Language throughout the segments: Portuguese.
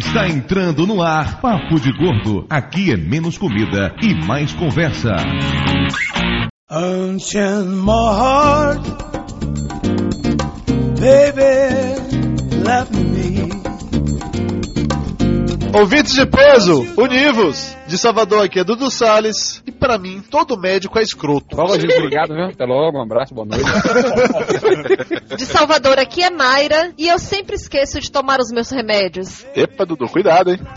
Está entrando no ar Papo de Gordo. Aqui é menos comida e mais conversa. Unchain my heart, baby, let me. Ouvintes de peso, univos! De Salvador aqui é Dudu Salles e pra mim todo médico é escroto. Gente, obrigado, viu? Até logo, um abraço, boa noite. De Salvador aqui é Mayra e eu sempre esqueço de tomar os meus remédios. Epa, Dudu, cuidado, hein?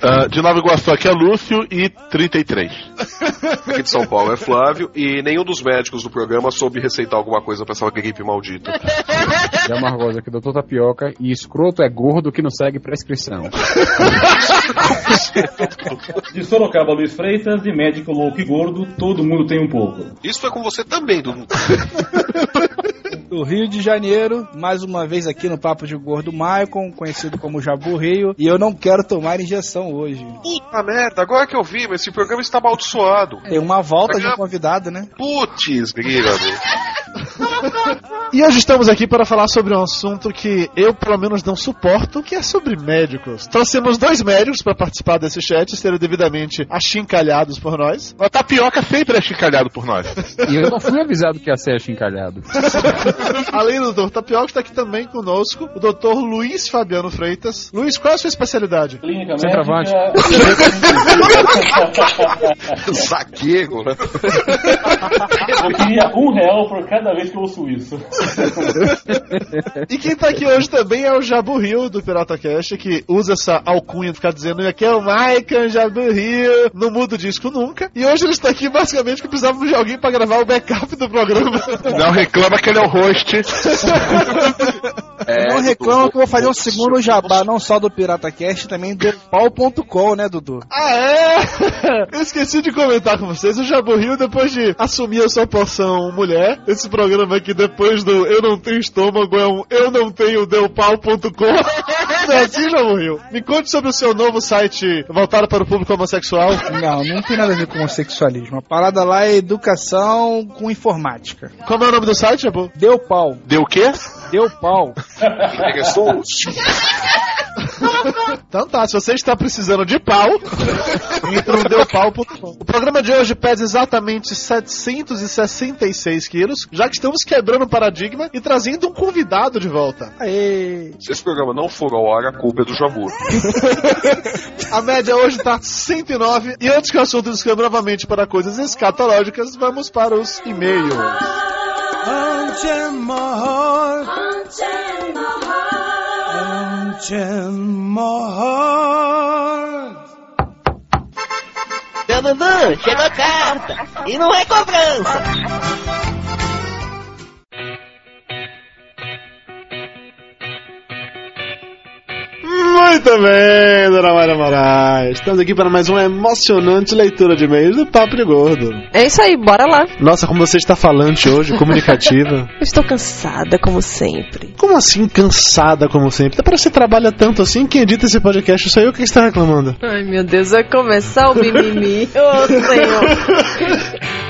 Ah, de Nova Iguaçu aqui é Lúcio e 33. Aqui de São Paulo é Flávio e nenhum dos médicos do programa soube receitar alguma coisa pra essa gripe maldita. É uma Margosa aqui, doutor Tapioca, e escroto é gordo que não segue prescrição. De Sorocaba, Luiz Freitas, de médico louco e gordo, todo mundo tem um pouco. Isso foi com você também, Dudu. do Rio de Janeiro, mais uma vez aqui no Papo de Gordo Maicon, conhecido como Jabu Rio, e eu não quero tomar injeção hoje. Puta merda, agora que eu vi, mas esse programa está amaldiçoado. Tem uma volta de convidado, né? Putz, grila, E hoje estamos aqui para falar sobre um assunto que eu, pelo menos, não suporto, que é sobre médicos. Trouxemos dois médicos para participar desse chat, serem devidamente achincalhados por nós. A tapioca sempre é chincalhado por nós. E eu não fui avisado que ia ser achincalhado. Além do Dr. Tapioca, está aqui também conosco o Dr. Luiz Fabiano Freitas. Luiz, qual é a sua especialidade? Clínica Centroavante. Zagueiro, né? Eu queria um real por cada vez que eu ouço isso. E quem tá aqui hoje também é o Jabu Rio do Pirata Cash, que usa essa alcunha de ficar dizendo aqui é o Maican Jabu Rio, não muda o disco nunca. E hoje ele está aqui basicamente porque precisávamos de alguém para gravar o backup do programa. Não reclama que ele é o host. É, não reclama que eu vou fazer um segundo jabá, não só do Pirata Cast, também do pau.com, né, Dudu? Ah, é? Eu esqueci de comentar com vocês. O Jabu Rio, depois de assumir a sua porção mulher, esse programa aqui, depois do Eu Não Tenho Estômago, é um Eu Não Tenho Deupau.com. Não assim, Jabu Rio? Me conte sobre o seu novo site voltado para o público homossexual. Não, não tem nada a ver com homossexualismo. A parada lá é educação com informática. Como é o nome do site, Jabu? Deu pau. Deu o quê? Deu pau. Interessou? Então tá, se você está precisando de pau, entra no deupau.com. O programa de hoje pesa exatamente 766 quilos, já que estamos quebrando o paradigma e trazendo um convidado de volta. Aê. Se esse programa não for ao ar, a culpa é do Jabu. A média hoje tá 109. E antes que o assunto descamba novamente para coisas escatológicas, vamos para os e-mails. My heart, unchain my heart. Seu Dudu, chegou a carta. E não é cobrança. Muito bem, dona Mayra Moraes. Estamos aqui para mais uma emocionante leitura de e-mails do Papo de Gordo. É isso aí, bora lá. Nossa, como você está falante hoje, comunicativa. Eu estou cansada, como sempre. Como assim, cansada como sempre? Para você trabalha tanto assim, quem edita esse podcast sou eu que está reclamando. Ai, meu Deus, vai começar o mimimi. Ô, Senhor.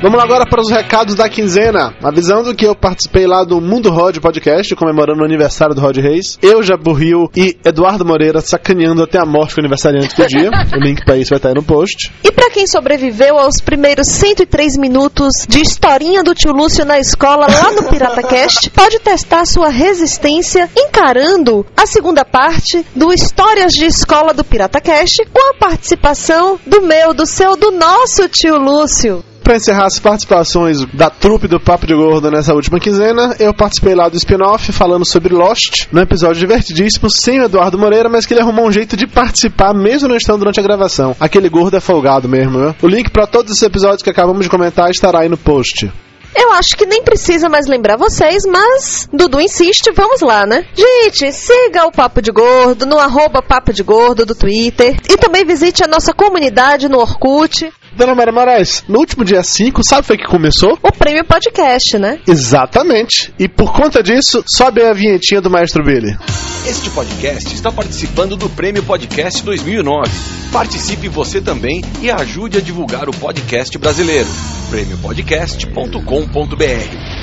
Vamos lá agora para os recados da quinzena. Avisando que eu participei lá do Mundo Rod Podcast, comemorando o aniversário do Rod Reis. Eu, Jabu Rio e Eduardo Moreira sacaneando até a morte com o aniversariante do dia. o link para isso vai estar aí no post. E pra quem sobreviveu aos primeiros 103 minutos de historinha do tio Lúcio na escola lá no PirataCast, pode testar sua resistência encarando a segunda parte do Histórias de Escola do PirataCast com a participação do meu, do seu, do nosso tio Lúcio. Para encerrar as participações da trupe do Papo de Gordo nessa última quinzena, eu participei lá do spin-off falando sobre Lost, num episódio divertidíssimo, sem o Eduardo Moreira, mas que ele arrumou um jeito de participar mesmo não estando durante a gravação. Aquele gordo é folgado mesmo, né? O link para todos esses episódios que acabamos de comentar estará aí no post. Eu acho que nem precisa mais lembrar vocês, mas Dudu insiste, vamos lá, né? Gente, siga o Papo de Gordo no arroba Papo de Gordo do Twitter e também visite a nossa comunidade no Orkut. Dona Maria Moraes, no último dia 5, sabe foi que começou? O Prêmio Podcast, né? Exatamente. E por conta disso, sobe a vinhetinha do Maestro Billy. Este podcast está participando do Prêmio Podcast 2009. Participe você também e ajude a divulgar o podcast brasileiro. prêmiopodcast.com.br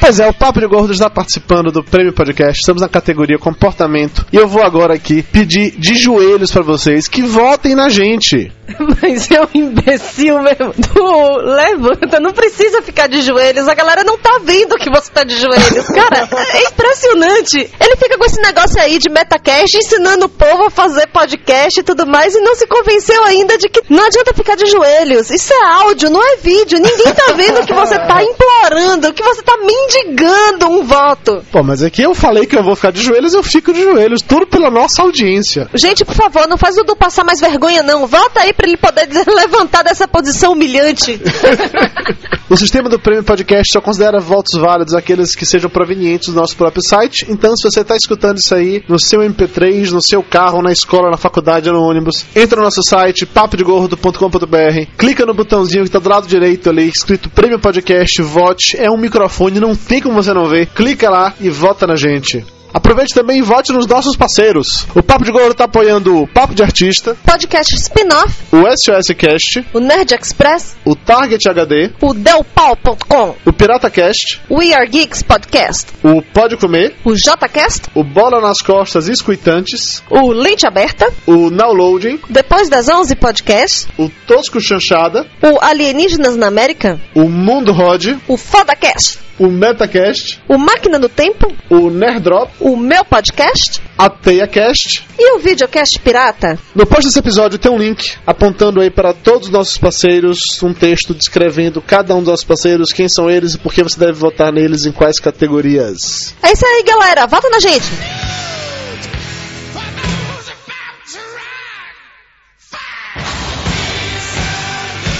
Pois é, o Papo de Gordo está participando do Prêmio Podcast. Estamos na categoria comportamento. E eu vou agora aqui pedir de joelhos para vocês que votem na gente. Mas é um imbecil mesmo. Tu levanta, não precisa ficar de joelhos. A galera não tá vendo que você tá de joelhos. Cara, é impressionante. Ele fica com esse negócio aí de metacast, ensinando o povo a fazer podcast e tudo mais, e não se convenceu ainda de que não adianta ficar de joelhos. Isso é áudio, não é vídeo. Ninguém tá vendo que você tá implorando, que você tá mendigando um voto. Pô, mas aqui eu falei que eu vou ficar de joelhos, eu fico de joelhos. Tudo pela nossa audiência. Gente, por favor, não faz o Dudu passar mais vergonha, não. Volta aí pra ele poder levantar dessa posição humilhante. O sistema do Prêmio Podcast só considera votos válidos aqueles que sejam provenientes do nosso próprio site. Então, se você está escutando isso aí no seu MP3, no seu carro, na escola, na faculdade, no ônibus, entra no nosso site, papodegordo.com.br, clica no botãozinho que está do lado direito ali, escrito Prêmio Podcast, vote. É um microfone, não tem como você não ver. Clica lá e vota na gente. Aproveite também e vote nos nossos parceiros. O Papo de Gordo está apoiando o Papo de Artista, Podcast spin-off, o SOS Cast, o Nerd Express, o Target HD, o Delpau.com, o Pirata Cast, o We Are Geeks Podcast, o Pode Comer, o JCast, o Bola nas Costas Escuitantes, o Lente Aberta, o Downloading, Depois das 11 Podcast, o Tosco Chanchada, o Alienígenas na América, o Mundo Rod, o Fodacast, o Metacast, o Máquina do Tempo, o Nerdrop, o Meu Podcast a TeiaCast. e o Videocast Pirata. No post desse episódio tem um link apontando aí para todos os nossos parceiros, um texto descrevendo cada um dos nossos parceiros, quem são eles e por que você deve votar neles em quais categorias. É isso aí, galera. Vota na gente.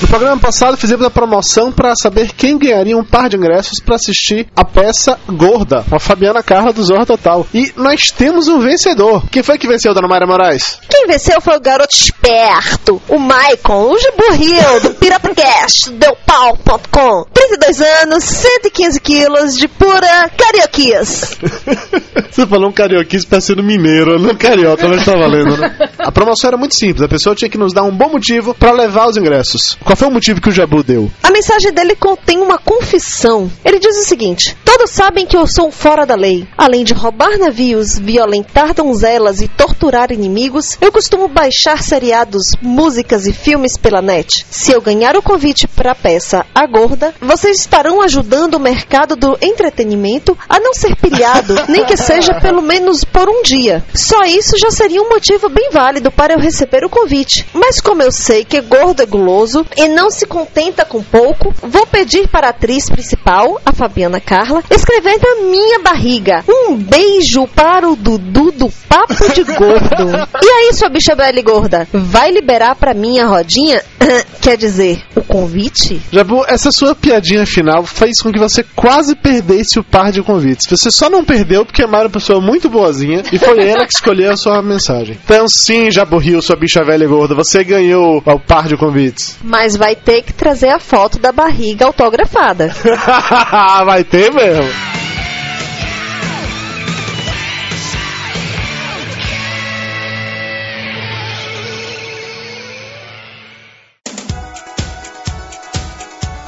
No programa passado fizemos a promoção para saber quem ganharia um par de ingressos para assistir a peça Gorda, com a Fabiana Carla do Zorra Total. E nós temos um vencedor. Quem foi que venceu, Dona Mayra Moraes? Quem venceu foi o garoto esperto, o Maicon, o Giburril, do PirataCast, Delpau.com. 32 anos, 115 quilos de pura carioquias. Você falou um carioquice parecendo mineiro, não carioca, mas tá valendo, né? A promoção era muito simples, a pessoa tinha que nos dar um bom motivo para levar os ingressos. Qual foi o motivo que o Jabu deu? A mensagem dele contém uma confissão. Ele diz o seguinte: Todos sabem que eu sou um fora da lei. Além de roubar navios, violentar donzelas e torturar inimigos, eu costumo baixar seriados, músicas e filmes pela net. Se eu ganhar o convite para a peça A Gorda, vocês estarão ajudando o mercado do entretenimento a não ser pilhado, nem que seja pelo menos por um dia. Só isso já seria um motivo bem válido para eu receber o convite. Mas como eu sei que gordo é guloso e não se contenta com pouco, vou pedir para a atriz principal, a Fabiana Carla, escrever na minha barriga um beijo para o Dudu do Papo de Gordo. E aí, sua bicha bela e gorda, vai liberar para mim a rodinha? Quer dizer, o convite? Jabu, essa sua piadinha final fez com que você quase perdesse o par de convites. Você só não perdeu porque a Mayra é uma pessoa muito boazinha e foi ela que escolheu a sua mensagem. Então sim, Jabu Rio, sua bicha velha e gorda, você ganhou o par de convites. Mas vai ter que trazer a foto da barriga autografada. Vai ter mesmo. Valeu.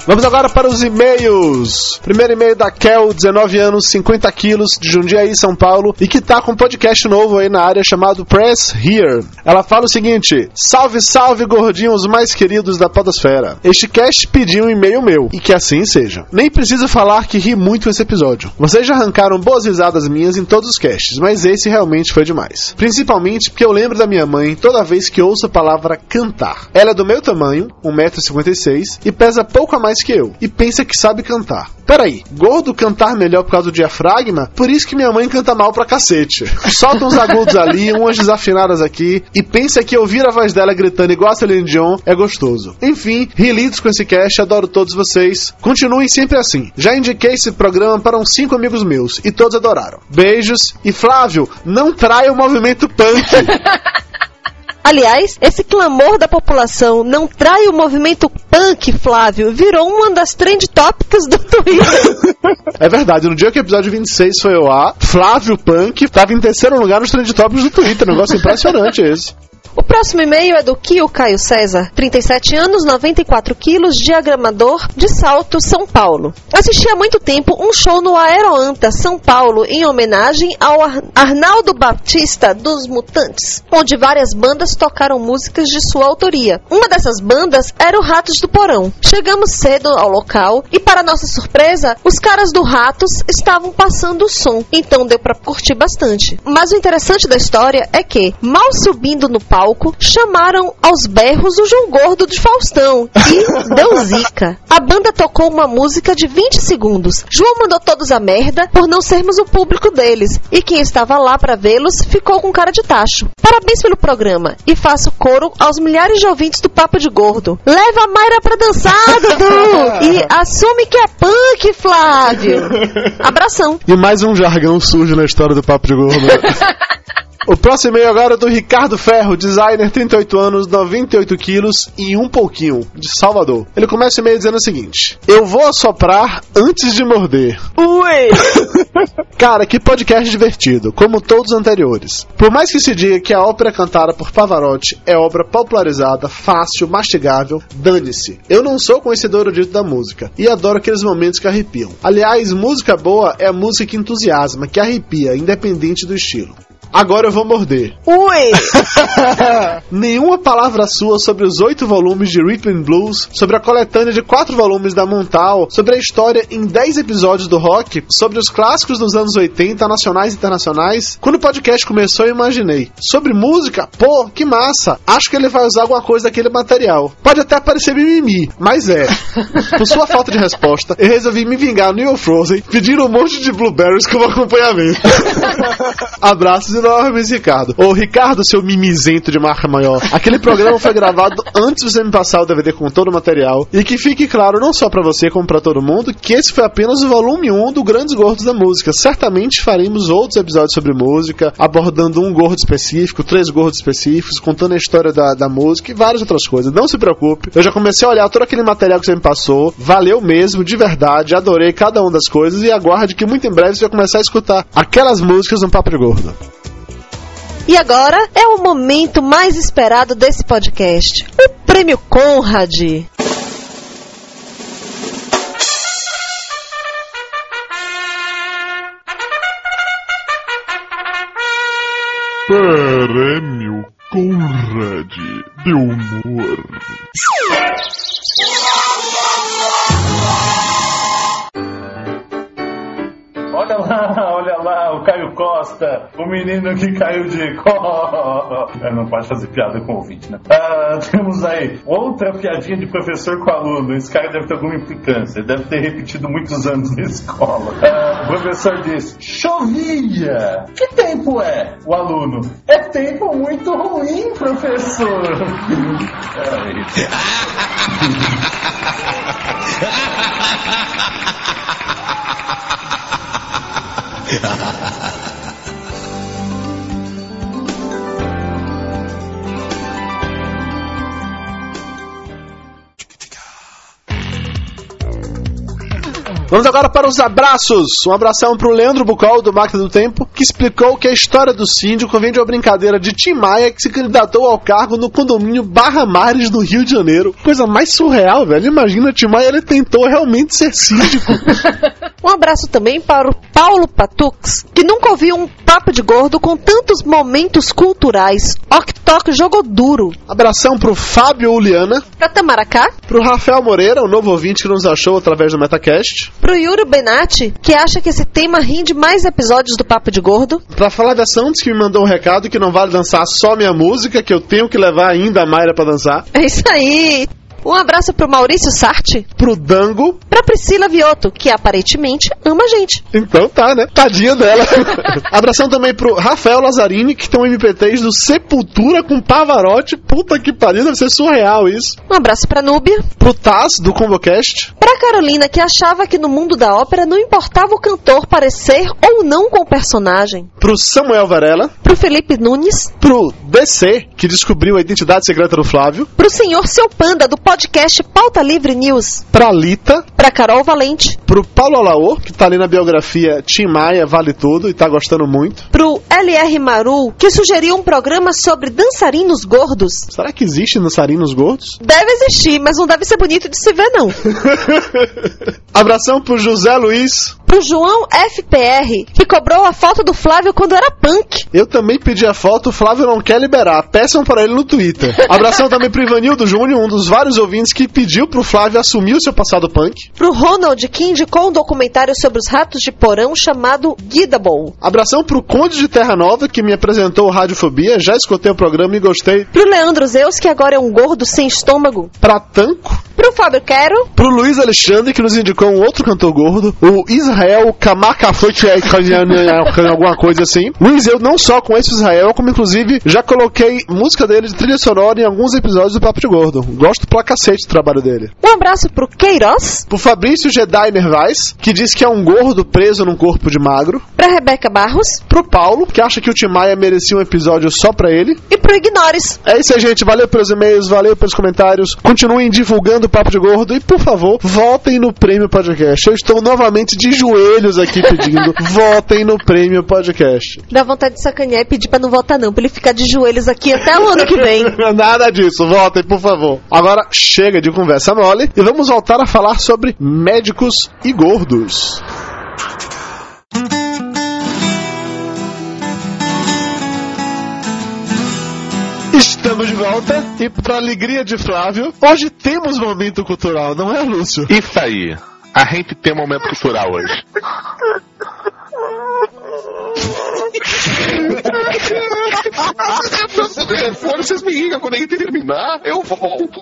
Vamos agora para os e-mails. Primeiro e-mail da Kel, 19 anos, 50 quilos, de Jundiaí, São Paulo, e que tá com um podcast novo aí na área chamado Press Here. Ela fala o seguinte: Salve, salve, gordinhos mais queridos da Podosfera. Este cast pediu um e-mail meu, e que assim seja. Nem preciso falar que ri muito esse episódio. Vocês já arrancaram boas risadas minhas em todos os casts, mas esse realmente foi demais. Principalmente porque eu lembro da minha mãe toda vez que ouço a palavra cantar. Ela é do meu tamanho, 1,56m, e pesa pouco a mais que eu, e pensa que sabe cantar. Peraí, gordo cantar melhor por causa do diafragma? Por isso que minha mãe canta mal pra cacete. Solta uns agudos ali, umas desafinadas aqui, e pensa que ouvir a voz dela gritando igual a Celine Dion é gostoso. Enfim, ri lidos com esse cast, adoro todos vocês. Continuem sempre assim. Já indiquei esse programa para uns cinco amigos meus, e todos adoraram. Beijos, e Flávio, não traia o movimento punk. Aliás, esse clamor da população não trai o movimento punk, Flávio, virou uma das trend topics do Twitter. É verdade, no dia que o episódio 26 foi ao ar, Flávio Punk estava em terceiro lugar nos trend topics do Twitter. Negócio impressionante esse. O próximo e-mail é do Kio Caio César, 37 anos, 94 quilos, diagramador de Salto, São Paulo. Assisti há muito tempo um show no Aeroanta, São Paulo, em homenagem ao Ar Arnaldo Batista dos Mutantes, onde várias bandas tocaram músicas de sua autoria. Uma dessas bandas era o Ratos do Porão. Chegamos cedo ao local e, para nossa surpresa, os caras do Ratos estavam passando o som, então deu para curtir bastante. Mas o interessante da história é que, mal subindo no palco, chamaram aos berros o João Gordo de Faustão e deu zica. A banda tocou uma música de 20 segundos. João mandou todos a merda por não sermos o público deles e quem estava lá para vê-los ficou com cara de tacho. Parabéns pelo programa e faço coro aos milhares de ouvintes do Papo de Gordo. Leva a Mayra pra dançar, Dudu! E assume que é punk, Flávio! Abração! E mais um jargão sujo na história do Papo de Gordo. O próximo e-mail agora é do Ricardo Ferro, designer, 38 anos, 98 quilos e um pouquinho, de Salvador. Ele começa o e-mail dizendo o seguinte: Eu vou assoprar antes de morder. Ui! Cara, que podcast divertido, como todos os anteriores. Por mais que se diga que a ópera cantada por Pavarotti é obra popularizada, fácil, mastigável, dane-se. Eu não sou conhecedor erudito da música e adoro aqueles momentos que arrepiam. Aliás, música boa é a música que entusiasma, que arrepia, independente do estilo. Agora eu vou morder. Ui! Nenhuma palavra sua sobre os oito volumes de Rhythm and Blues, sobre a coletânea de quatro volumes da Montal, sobre a história em dez episódios do rock, sobre os clássicos dos anos 80, nacionais e internacionais. Quando o podcast começou, eu imaginei. Sobre música? Pô, que massa! Acho que ele vai usar alguma coisa daquele material. Pode até parecer mimimi, mas é. Por sua falta de resposta, eu resolvi me vingar no Your Frozen, pedindo um monte de blueberries como acompanhamento. Abraços enormes, Ricardo. Ô, Ricardo, seu mimizento de marca maior. Aquele programa foi gravado antes de você me passar o DVD com todo o material. E que fique claro, não só pra você, como pra todo mundo, que esse foi apenas o volume 1 do Grandes Gordos da Música. Certamente faremos outros episódios sobre música, abordando um gordo específico, três gordos específicos, contando a história da, da música e várias outras coisas. Não se preocupe, eu já comecei a olhar todo aquele material que você me passou. Valeu mesmo, de verdade, adorei cada uma das coisas e aguarde que muito em breve você vai começar a escutar aquelas músicas no Papo Gordo. E agora é o momento mais esperado desse podcast: o Prêmio Conrad. Prêmio Conrad de Humor. Olha lá, olha lá, o Caio Costa, o menino que caiu de có. É, Não pode fazer piada com o ouvinte, né? Ah, temos aí outra piadinha de professor com aluno. Esse cara deve ter alguma implicância, deve ter repetido muitos anos na escola. Ah, o professor diz: chovia. Que tempo é? O aluno: é tempo muito ruim, professor. ハハハハ! Vamos agora para os abraços. Um abração pro Leandro Bucol, do Máquina do Tempo, que explicou que a história do síndico vem de uma brincadeira de Tim Maia que se candidatou ao cargo no condomínio Barra Mares, no Rio de Janeiro. Coisa mais surreal, velho. Imagina, Tim Maia, ele tentou realmente ser síndico. Um abraço também para o Paulo Patux, que nunca ouviu um papo de gordo com tantos momentos culturais. Ok-Tok jogou duro. Abração pro Fábio Uliana, Pra Tamaracá, pro Rafael Moreira, o novo ouvinte que nos achou através do Metacast, pro Yuri Benatti, que acha que esse tema rende mais episódios do Papo de Gordo. pra Flávia Santos, que me mandou um recado que não vale dançar só minha música, que eu tenho que levar ainda a Mayra pra dançar, É isso aí. Um abraço pro Maurício Sarti, pro Dango, pra Priscila Vioto, que aparentemente ama a gente. Então tá, né? Tadinha dela. Abração também pro Rafael Lazzarini, que tem um MP3 do Sepultura com Pavarotti. Puta que pariu, deve ser surreal isso. Um abraço pra Núbia, Pro Taz, do Combocast. pra Carolina, que achava que no mundo da ópera não importava o cantor parecer ou não com o personagem. Pro Samuel Varela. Pro Felipe Nunes, Pro DC, que descobriu a identidade secreta do Flávio. pro senhor Seu Panda, do podcast Pauta Livre News. Pra Lita. Pra Carol Valente. Pro Paulo Alaô, que tá ali na biografia Tim Maia, vale tudo e tá gostando muito. Pro LR Maru, que sugeriu um programa sobre dançarinos gordos. Será que existe dançarinos gordos? Deve existir, mas não deve ser bonito de se ver, não. Abração pro José Luiz. Pro João FPR, que cobrou a foto do Flávio quando era punk. Eu também pedi a foto, o Flávio não quer liberar. Peçam para ele no Twitter. Abração também pro Ivanildo Júnior, um dos vários ouvintes que pediu pro Flávio assumir o seu passado punk. Pro Ronald, que indicou um documentário sobre os ratos de porão chamado Guidable. Abração pro Conde de Terra Nova, que me apresentou o Radiofobia. Já escutei o programa e gostei. Pro Leandro Zeus, que agora é um gordo sem estômago. Pra Tanco. Pro Fábio Quero. Pro Luiz Alexandre, que nos indicou um outro cantor gordo. O Israel Kamakafut, alguma coisa assim. Luiz, eu não só conheço Israel, como inclusive já coloquei música dele de trilha sonora em alguns episódios do Papo de Gordo. Gosto pra cacete do trabalho dele. Um abraço pro Queiroz. Pro Fabrício Jedi Nervais, que diz que é um gordo preso num corpo de magro. Pra Rebeca Barros. Pro Paulo, que acha que o Timaya merecia um episódio só pra ele. E pro Ignores. É isso aí, gente. Valeu pelos e-mails, valeu pelos comentários. Continuem divulgando o Papo de Gordo e, por favor, votem no Prêmio Podcast. Eu estou novamente de joelhos aqui pedindo. votem no Prêmio Podcast. Dá vontade de sacanear e pedir pra não votar, não, pra ele ficar de joelhos aqui até o ano que vem. Nada disso, votem, por favor. Agora chega de conversa mole e vamos voltar a falar sobre médicos e gordos. Estamos de volta e para alegria de Flávio, hoje temos momento cultural, não é, Lúcio? Isso aí. A gente tem momento cultural hoje. Telefone, vocês me ligam quando a gente terminar, eu volto.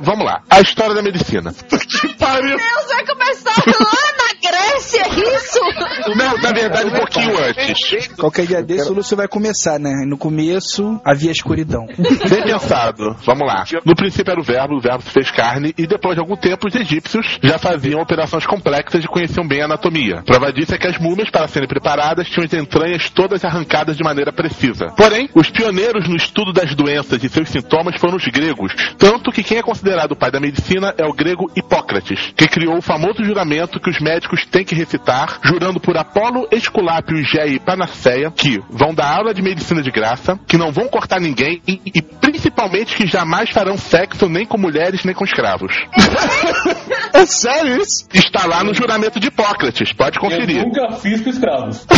Vamos lá. A história da medicina. Que pariu! Deus, vai começar lá na Grécia, isso? Não, na verdade, um pouquinho antes. Qualquer dia desse o Lúcio vai começar, né? No começo havia escuridão. Bem pensado. Vamos lá. No princípio era o verbo, o verbo se fez carne, e depois de algum tempo os egípcios já faziam operações complexas e conheciam bem a anatomia. Prova disso é que as múmias, para serem preparadas, tinham as entranhas todas arrancadas de maneira precisa. Porém, os pioneiros no estudo das doenças e seus sintomas foram os gregos. Tanto que quem é considerado o pai da medicina é o grego Hipócrates, que criou o famoso juramento que os médicos têm que recitar, jurando por Apolo, Esculápio, Gé e Panaceia, que vão dar aula de medicina de graça, que não vão cortar ninguém e, e principalmente que jamais farão sexo nem com mulheres nem com escravos. É sério isso? Está lá no juramento de Hipócrates, pode conferir. Eu nunca fiz com escravos.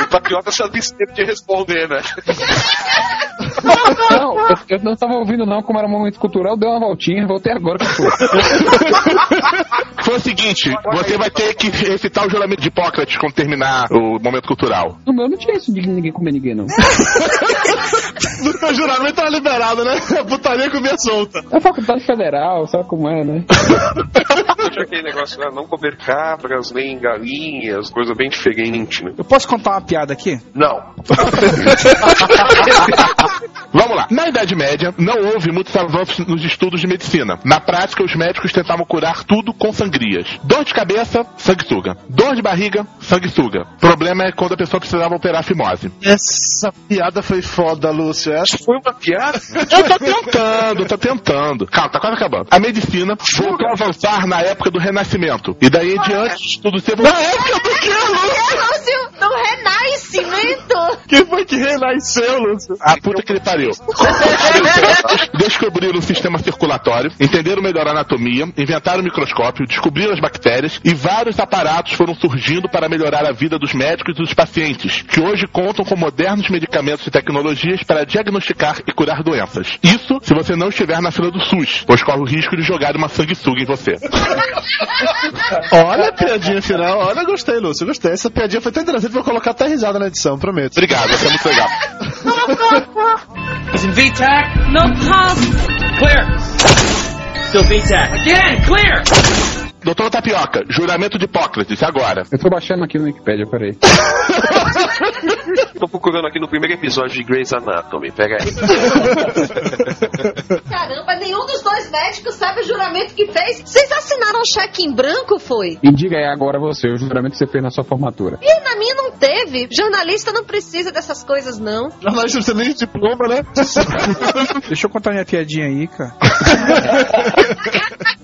O patriota sabe sempre de responder, né? Não, eu, eu não tava ouvindo não, como era um momento cultural, deu uma voltinha, voltei agora que foi. Foi o seguinte, você vai ter que recitar o juramento de Hipócrates quando terminar o momento cultural. No meu não tinha isso de ninguém comer ninguém, não. O juramento era liberado, né? A putaria comia solta. É faculdade federal, sabe como é, né? Tinha aquele negócio, né? não comer cabras, nem galinhas, coisa bem diferente, né? Eu posso contar uma piada aqui? Não. Vamos lá. Na Idade Média, não houve muitos avanços nos estudos de medicina. Na prática, os médicos tentavam curar tudo com sangrias. Dor de cabeça, sanguessuga. Dor de barriga, sanguessuga. Problema é quando a pessoa precisava operar a fimose. Essa piada foi foda, Lúcio. Essa Foi uma piada? Eu tô tentando, tô tentando. Calma, tá quase acabando. A medicina voltou a avançar na época do Renascimento. E daí em diante, estudos se Na época do que, Lúcio? Lúcio, do renascimento. Quem foi que renasceu, Lúcio? A puta que ele pariu. Descobriram o sistema circulatório, entenderam melhor a anatomia, inventaram o microscópio, descobriram as bactérias e vários aparatos foram surgindo para melhorar a vida dos médicos e dos pacientes, que hoje contam com modernos medicamentos e tecnologias para diagnosticar e curar doenças. Isso se você não estiver na fila do SUS, pois corre o risco de jogar uma sanguessuga em você. Olha a piadinha final. Olha, gostei, Lúcio. Gostei. Essa piadinha foi tão interessante. Vou colocar até risada na edição, prometo. Obrigado, você é muito legal. Is in VTAC? No pulse. Clear. Still VTAC. Again, clear. Doutor Tapioca, juramento de Hipócrates, agora. Eu tô baixando aqui no Wikipedia, peraí. Tô procurando aqui no primeiro episódio de Grey's Anatomy. Pega aí. Caramba, nenhum dos dois médicos sabe o juramento que fez. Vocês assinaram um cheque em branco, foi? E diga aí agora você, o juramento que você fez na sua formatura. E na minha não teve. Jornalista não precisa dessas coisas, não. Jornalista não precisa nem de diploma, né? Deixa eu contar minha piadinha aí, cara.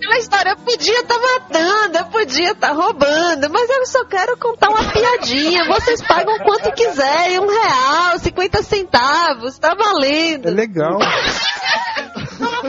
Aquela história, eu podia estar matando, eu podia estar roubando, mas eu só quero contar uma piadinha. Vocês pagam quanto quiserem, um real, 50 centavos, tá valendo. É legal.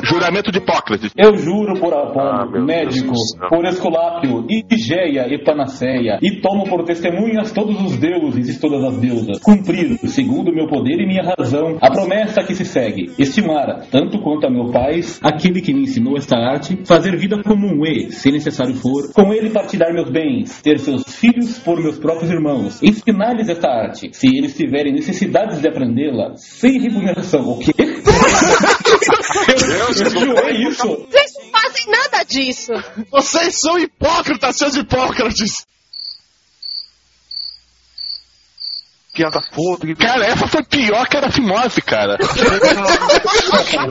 Juramento de Hipócrates. Eu juro por Apolo, médico, por Esculápio, Igeia e Panaceia, e tomo por testemunhas todos os deuses e todas as deusas, cumprir, segundo meu poder e minha razão, a promessa que se segue, estimar, tanto quanto a meu pai, aquele que me ensinou esta arte, fazer vida comum e, se necessário for, com ele partilhar meus bens, ter seus filhos por meus próprios irmãos, ensinar-lhes esta arte, se eles tiverem necessidades de aprendê-la, sem remuneração, o quê? eu, eu jurei isso. Vocês não fazem nada disso. Vocês são hipócritas, seus hipócrates! Piada podre. Cara, essa foi pior que era fimose, cara.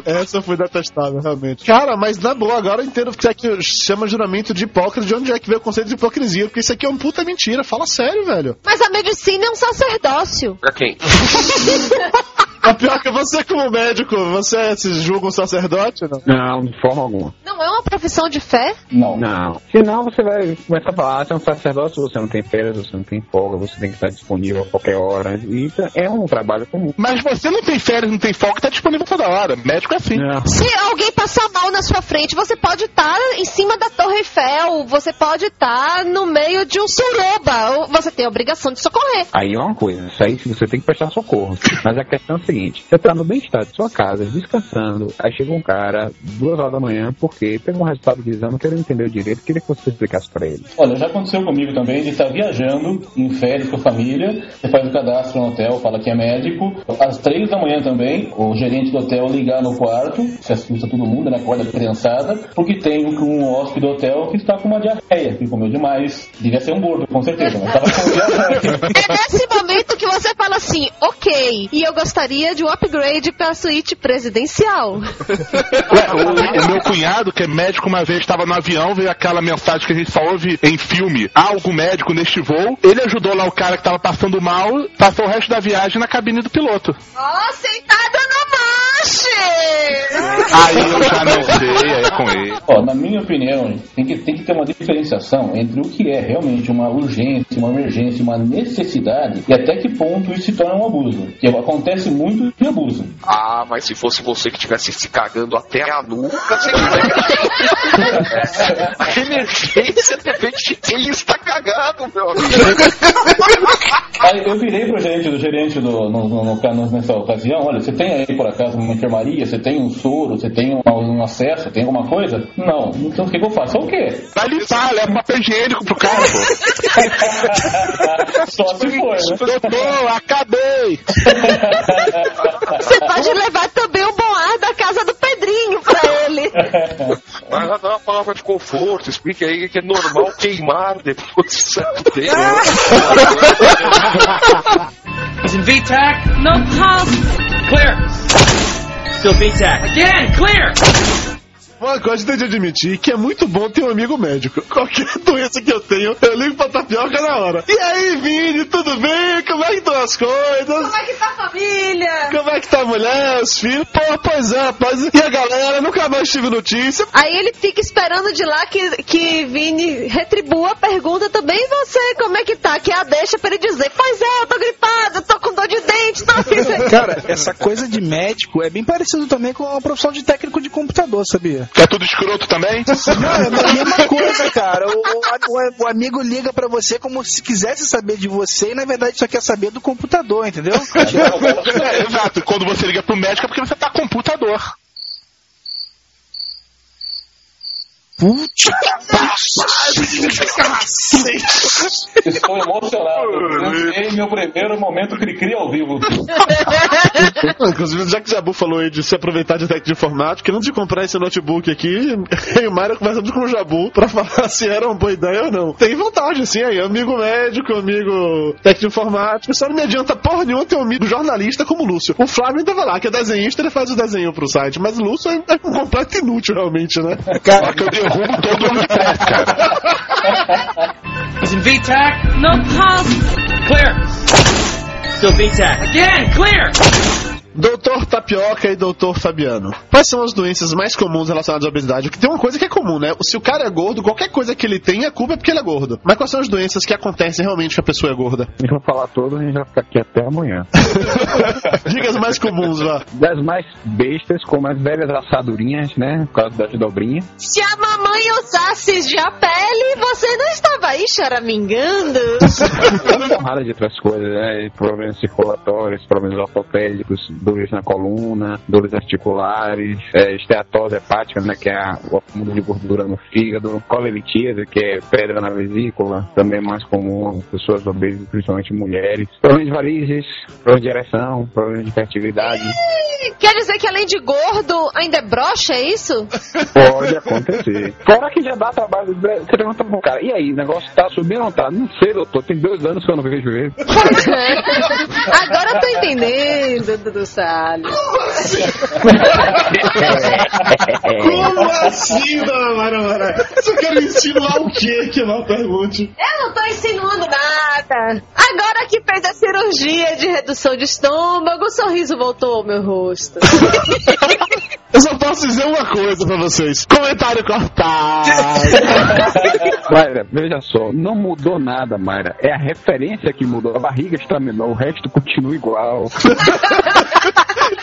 Essa foi detestável, realmente. Cara, mas na boa, agora eu entendo que aqui chama juramento de hipócrita, de onde é que veio o conceito de hipocrisia, porque isso aqui é um puta mentira, fala sério, velho. Mas a medicina é um sacerdócio. Pra quem? A pior que você como médico, você se julga um sacerdote, não? Não, de forma alguma. Não é uma profissão de fé? Não. Não. Senão você vai começar a falar, ah, você é um sacerdote, você não tem férias, você não tem folga, você tem que estar disponível a qualquer hora. E isso é um trabalho comum. Mas você não tem férias, não tem folga, tá disponível toda hora. Médico é assim. Se alguém passar mal na sua frente, você pode estar em cima da Torre Eiffel, você pode estar no meio de um suruba, ou você tem a obrigação de socorrer. Aí é uma coisa, isso aí você tem que prestar socorro. Mas a questão é a seguinte, você tá no bem-estar de sua casa, descansando, aí chega um cara, duas horas da manhã, porque pegou um resultado de exame, querendo entender o direito, queria que você explicasse pra ele. Olha, já aconteceu comigo também de estar viajando em férias com a família, você faz o cadastro no hotel, fala que é médico, às três da manhã também, o gerente do hotel ligar no quarto, se assusta todo mundo, né, acorda criançada, porque tem um, um hóspede do hotel que está com uma diarreia, que comeu demais, devia ser um gordo, com certeza, mas estava com diarreia. É nesse momento que você fala assim, ok, e eu gostaria de um upgrade pra suíte presidencial. Ué, o, o meu cunhado, que é médico, uma vez estava no avião, veio aquela mensagem que a gente só ouve em filme. Há algum médico neste voo. Ele ajudou lá o cara que estava passando mal, passou o resto da viagem na cabine do piloto. Ó, sentado no! Aí eu já não sei, aí é com ele. Ó, na minha opinião, tem que, tem que ter uma diferenciação entre o que é realmente uma urgência, uma emergência, uma necessidade e até que ponto isso se torna um abuso. Que acontece muito de abuso. Ah, mas se fosse você que tivesse se cagando até a nuca, você A emergência depende de quem está cagado, meu amigo. Aí eu virei pro gerente do gerente do, no, no, no- nessa ocasião, olha, você tem aí por acaso uma enfermaria, você tem um soro, você tem um, um acesso, tem alguma coisa? Não. Então o que, que eu faço? É o quê? Vai limpar, leva papel higiênico pro cara, pô. Só se for, né? Doutor, acabei! Você pode levar também o bom ar da casa do Pedrinho Mas dá uma palavra de conforto, explique aí que é normal queimar depois de certo tempo. Using VTAC. No pulse. Clear. Still VTAC. Again, clear. Uma coisa que eu tenho de admitir que é muito bom ter um amigo médico. Qualquer doença que eu tenho, eu ligo pra tapioca na hora. E aí, Vini, tudo bem? Como é que estão as coisas? Como é que tá a família? Como é que tá a mulher, os filhos? Pô, pois é, rapaz. E a galera? Nunca mais tive notícia. Aí ele fica esperando de lá que, que Vini retribua a pergunta também. E você, como é que tá? Que a deixa pra ele dizer: Pois é, eu tô gripado, tô com dor de dente, tô assim. Cara, essa coisa de médico é bem parecido também com a profissão de técnico de computador, sabia? Que é tudo escroto também? Não, é a mesma coisa, cara. O, o- o amigo liga pra você como se quisesse saber de você e na verdade só quer saber do computador, entendeu? É, exato. Quando você liga pro médico é porque você tá com computador. Putz. Estou emocionado. Eu sei meu primeiro momento cri-cri ao vivo. Inclusive, já que o Jabu falou aí de se aproveitar de técnico de informática, antes de comprar esse notebook aqui, eu e o Mário conversamos com o Jabu pra falar se era uma boa ideia ou não. Tem vantagem, assim, aí, amigo médico, amigo técnico de informática, só não me adianta porra nenhuma ter um amigo jornalista como o Lúcio. O Flávio ainda vai lá, que é desenhista, ele faz o desenho pro site, mas o Lúcio é, é um completo inútil, realmente, né? Cara, que eu todo cara. Using VTAC. No pulse. Clear. Still VTAC. Again, clear. Doutor Tapioca e Doutor Fabiano. Quais são as doenças mais comuns relacionadas à obesidade? Porque tem uma coisa que é comum, né? Se o cara é gordo, qualquer coisa que ele tem, a culpa é porque ele é gordo. Mas quais são as doenças que acontecem realmente que a pessoa é gorda? Eu falar todas, a gente vai ficar aqui até amanhã. Diga as mais comuns, vá. Das mais bestas, como as velhas assadurinhas, né? Por causa das dobrinhas. Se a mamãe usasse já pele, você não estava aí choramingando? Uma porrada de outras coisas, né? Problemas circulatórios, problemas ortopédicos, dores na coluna, dores articulares, é, esteatose hepática, né? Que é a- o acúmulo de gordura no fígado, colelitíase, que é pedra na vesícula, também é mais comum, pessoas obesas, principalmente mulheres. Problemas de varizes, problemas de ereção, problemas de fertilidade. Quer dizer que além de gordo, ainda é broxa, é isso? Pode acontecer. Fora que já dá trabalho. Você pergunta pro cara, e aí, o negócio tá subindo ou não tá? Não sei, doutor, tem dois anos que eu não vejo ele. Agora eu tô entendendo, Dudu Salles. Como assim, dona Mara Mara? Você quer me insinuar o quê que eu não pergunte? Eu não tô insinuando nada. Agora que fez a cirurgia de redução de estômago, o sorriso voltou ao meu rosto. Eu só posso dizer uma coisa pra vocês. Comentário cortado. Mayra, veja só, não mudou nada, Mayra. É a referência que mudou. A barriga estaminou, o resto continua igual.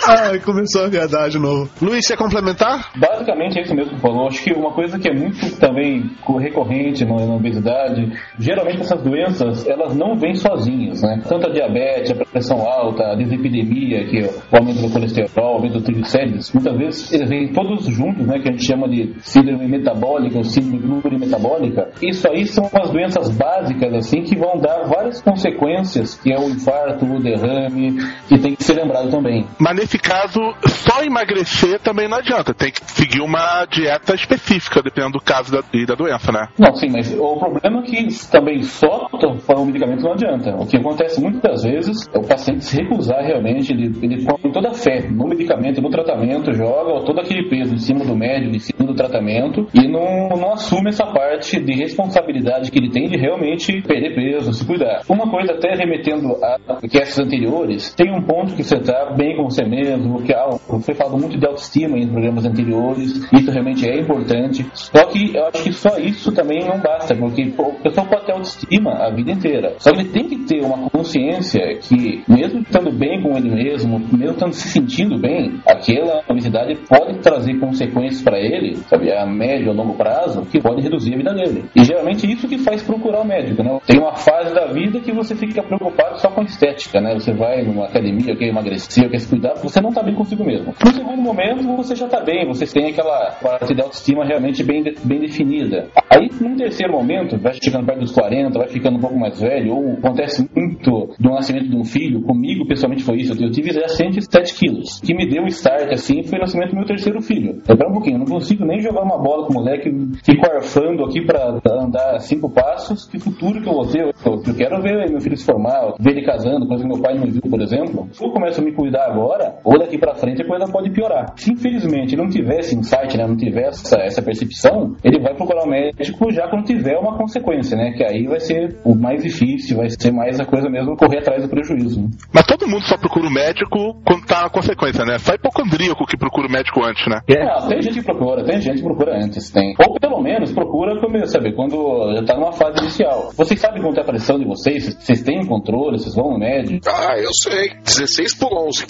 Ai, começou a viadar de novo. Luiz, quer complementar? Basicamente é isso mesmo que falou. Acho que uma coisa que é muito também co- recorrente na, obesidade, geralmente essas doenças elas não vêm sozinhas, né? Tanto a diabetes, a pressão alta, a dislipidemia, que é o aumento do colesterol, o aumento do triglicérides, muitas vezes eles vêm todos juntos, né? Que a gente chama de síndrome metabólica ou síndrome plurimetabólica. Isso aí são as doenças básicas assim que vão dar várias consequências, que é o infarto, o derrame, que tem que ser lembrado também. Mas nesse caso, só emagrecer também não adianta. Tem que seguir uma dieta específica, dependendo do caso da, e da doença, né? Não, sim, mas o problema é que também só tomar o medicamento não adianta. O que acontece muitas vezes é o paciente se recusar realmente, ele, ele põe toda a fé no medicamento, no tratamento, joga todo aquele peso em cima do médico, em cima do tratamento e não, não assume essa parte de responsabilidade que ele tem de realmente perder peso, se cuidar. Uma coisa até remetendo a castes anteriores, tem um ponto que você está bem com você mesmo, que ah, foi falado muito de autoestima em programas anteriores, isso realmente é importante. Só que eu acho que só isso também não basta, porque pô, a pessoa pode ter autoestima a vida inteira. Só que ele tem que ter uma consciência que, mesmo estando bem com ele mesmo, mesmo estando se sentindo bem, aquela obesidade pode trazer consequências para ele, sabe, a médio ou longo prazo, que pode reduzir a vida dele. E geralmente isso que faz procurar o médico, né? Tem uma fase da vida que você fica preocupado só com estética, né? Você vai numa academia, quer emagrecer, quer se cuidar, você não tá bem consigo mesmo. No segundo momento, você já tá bem, você tem aquela parte de autoestima realmente bem, bem definida. Aí, num terceiro momento, vai chegando perto dos 40, vai ficando um pouco mais velho, ou acontece muito do nascimento de um filho, comigo pessoalmente foi isso, eu tive já 107 quilos. O que me deu o start, assim, foi o nascimento do meu terceiro filho. Espera um pouquinho, eu não consigo nem jogar uma bola com o moleque, fico arfando aqui pra andar cinco passos, que futuro que eu vou ter? Eu, eu quero ver meu filho se formar, ver ele casando, coisa que meu pai não viu, por exemplo. Eu começo a me cuidar agora, ou daqui pra frente a coisa pode piorar. Se infelizmente não tiver esse insight, né, não tiver essa, essa percepção, ele vai procurar o médico já quando tiver uma consequência, né, que aí vai ser o mais difícil, vai ser mais a coisa mesmo correr atrás do prejuízo. né? Mas todo mundo só procura o médico quando tá na consequência, né? Só hipocondríaco que procura o médico antes, né? Ah, tem gente que procura, tem gente que procura antes, tem. Ou pelo menos procura como, sabe, quando já tá numa fase inicial. Vocês sabem quanto é a pressão de vocês? Vocês têm controle? Vocês vão no médico? Ah, eu sei. 16 por 11.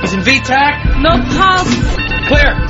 He's in VTAC. No pulse. Clear.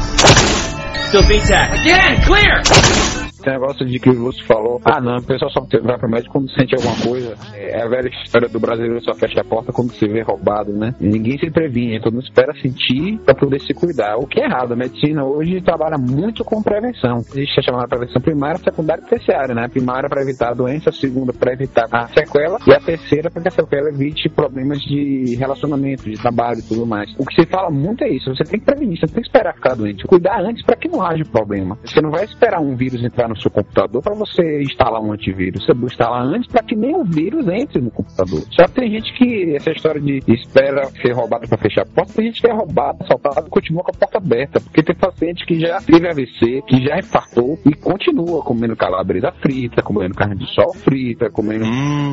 Still VTAC. Again, clear. Esse negócio de que o Lúcio falou, ah não, o pessoal só vai pro médico quando sente alguma coisa. É a velha história do brasileiro só fecha a porta quando se vê roubado, né? Ninguém se previne, todo mundo espera sentir pra poder se cuidar. O que é errado, a medicina hoje trabalha muito com prevenção. Existe a chamada prevenção primária, secundária e terciária, né? A primária para evitar a doença, a segunda para evitar a sequela e a terceira para que a sequela evite problemas de relacionamento, de trabalho e tudo mais. O que se fala muito é isso, você tem que prevenir, você não tem que esperar ficar doente. Cuidar antes para que não haja problema. Você não vai esperar um vírus entrar no seu computador para você instalar um antivírus. Você instala antes para que nem o vírus entre no computador. Só que tem gente que, essa história de espera ser roubado para fechar a porta, tem gente que é roubado, assaltado e continua com a porta aberta. Porque tem paciente que já teve AVC, que já infartou e continua comendo calabresa frita, comendo carne de sol frita, comendo.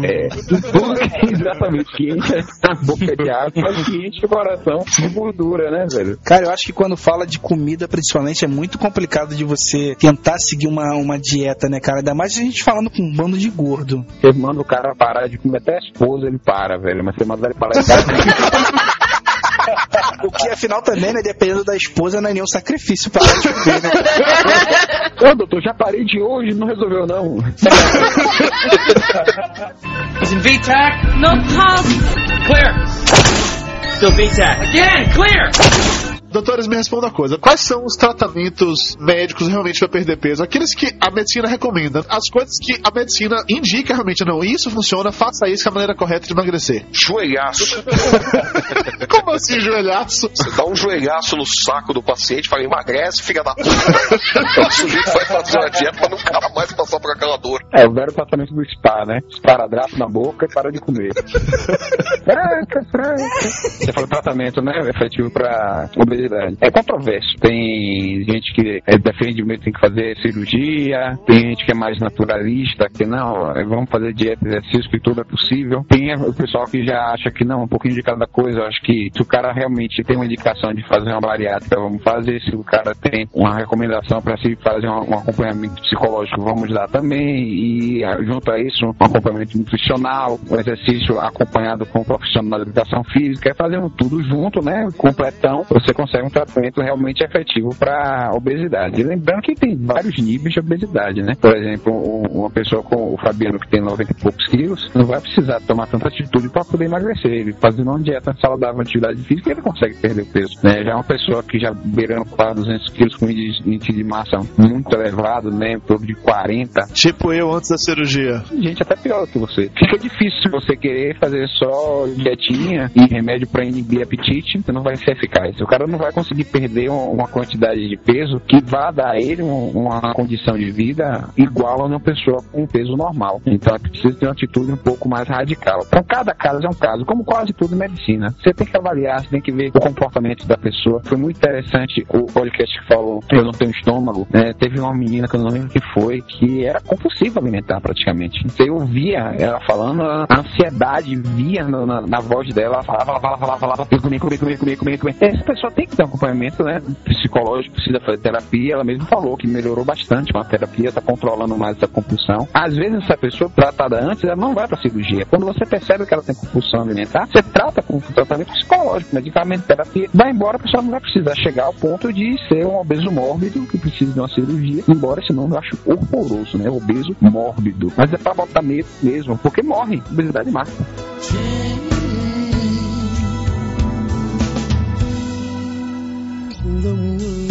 É, tudo que exatamente que enche a boca de água, mas que enche o coração de gordura, né, velho? Cara, eu acho que quando fala de comida, principalmente, é muito complicado de você tentar seguir uma, uma dieta, né, cara? Ainda mais a gente falando com um bando de gordo. Você manda o cara parar de comer até a esposa, ele para, velho. Mas você manda ele parar de comer. O que, afinal, também, né, dependendo da esposa, não é nenhum sacrifício parar de comer, né? Ô, doutor, já parei de hoje, não resolveu, não. He's in VTAC. No pulse. Clear. Still VTAC. Again, clear. Doutores, me responda uma coisa. Quais são os tratamentos médicos realmente para perder peso? Aqueles que a medicina recomenda. As coisas que a medicina indica realmente, não, isso funciona, faça isso que é a maneira correta de emagrecer. Joelhaço. Como assim, joelhaço? Você dá um joelhaço no saco do paciente, fala, emagrece, filha da puta. O sujeito vai fazer uma dieta pra nunca mais passar por aquela dor. É o velho tratamento do spa, né? Esparadrapo na boca e para de comer. franca, franca. Você falou tratamento, né? Efetivo pra obesidade. É controverso. Tem gente que é, defende que tem que fazer cirurgia, tem gente que é mais naturalista, que não, é, vamos fazer dieta, exercício, que tudo é possível. Tem o pessoal que já acha que não, um pouquinho de cada coisa. Acho que se o cara realmente tem uma indicação de fazer uma bariátrica, vamos fazer. Se o cara tem uma recomendação para se fazer um, um acompanhamento psicológico, vamos dar também. E junto a isso, um acompanhamento nutricional, um exercício acompanhado com um profissional de educação física, é fazendo tudo junto, né? Completão, você consegue um tratamento realmente efetivo para obesidade. Lembrando que tem vários níveis de obesidade, né? Por exemplo, um- uma pessoa com o Fabiano que tem 90 e poucos quilos não vai precisar tomar tanta atitude para poder emagrecer. Ele fazendo uma dieta saudável, atividade física, ele consegue perder peso. Né? Já uma pessoa que já beirando quase 200 quilos com índice índice de massa muito elevado, né? Em torno de 40. Tipo eu antes da cirurgia. Gente, até pior que você. Fica difícil você querer fazer só dietinha e remédio para inibir apetite, não vai ser eficaz. O cara não vai conseguir perder um- uma quantidade de peso que vá dar a ele um- uma condição de vida igual a uma pessoa com peso normal. Então é preciso ter uma atitude um pouco mais radical. Então cada caso é um caso, como quase tudo em medicina. Você tem que avaliar, você tem que ver o comportamento da pessoa. Foi muito interessante o podcast que falou eu não tenho estômago. né? teve uma menina que eu não lembro que foi, que era compulsiva alimentar praticamente. Você ouvia ela falando, a ansiedade via no- na, na voz dela, ela falava, falava, falava, falava, comer, comer, comer, comer, comer. Essa pessoa tem ter um acompanhamento né, psicológico, precisa fazer terapia. Ela mesma falou que melhorou bastante com a terapia, está controlando mais essa compulsão. Às vezes, essa pessoa tratada antes, ela não vai para cirurgia. Quando você percebe que ela tem compulsão alimentar, você trata com tratamento psicológico, medicamento, terapia. Vai embora, a pessoa não vai precisar chegar ao ponto de ser um obeso mórbido que precisa de uma cirurgia. Embora esse nome eu acho horroroso, né? Obeso mórbido. Mas é para botar medo mesmo, porque morre. Obesidade mata. the world.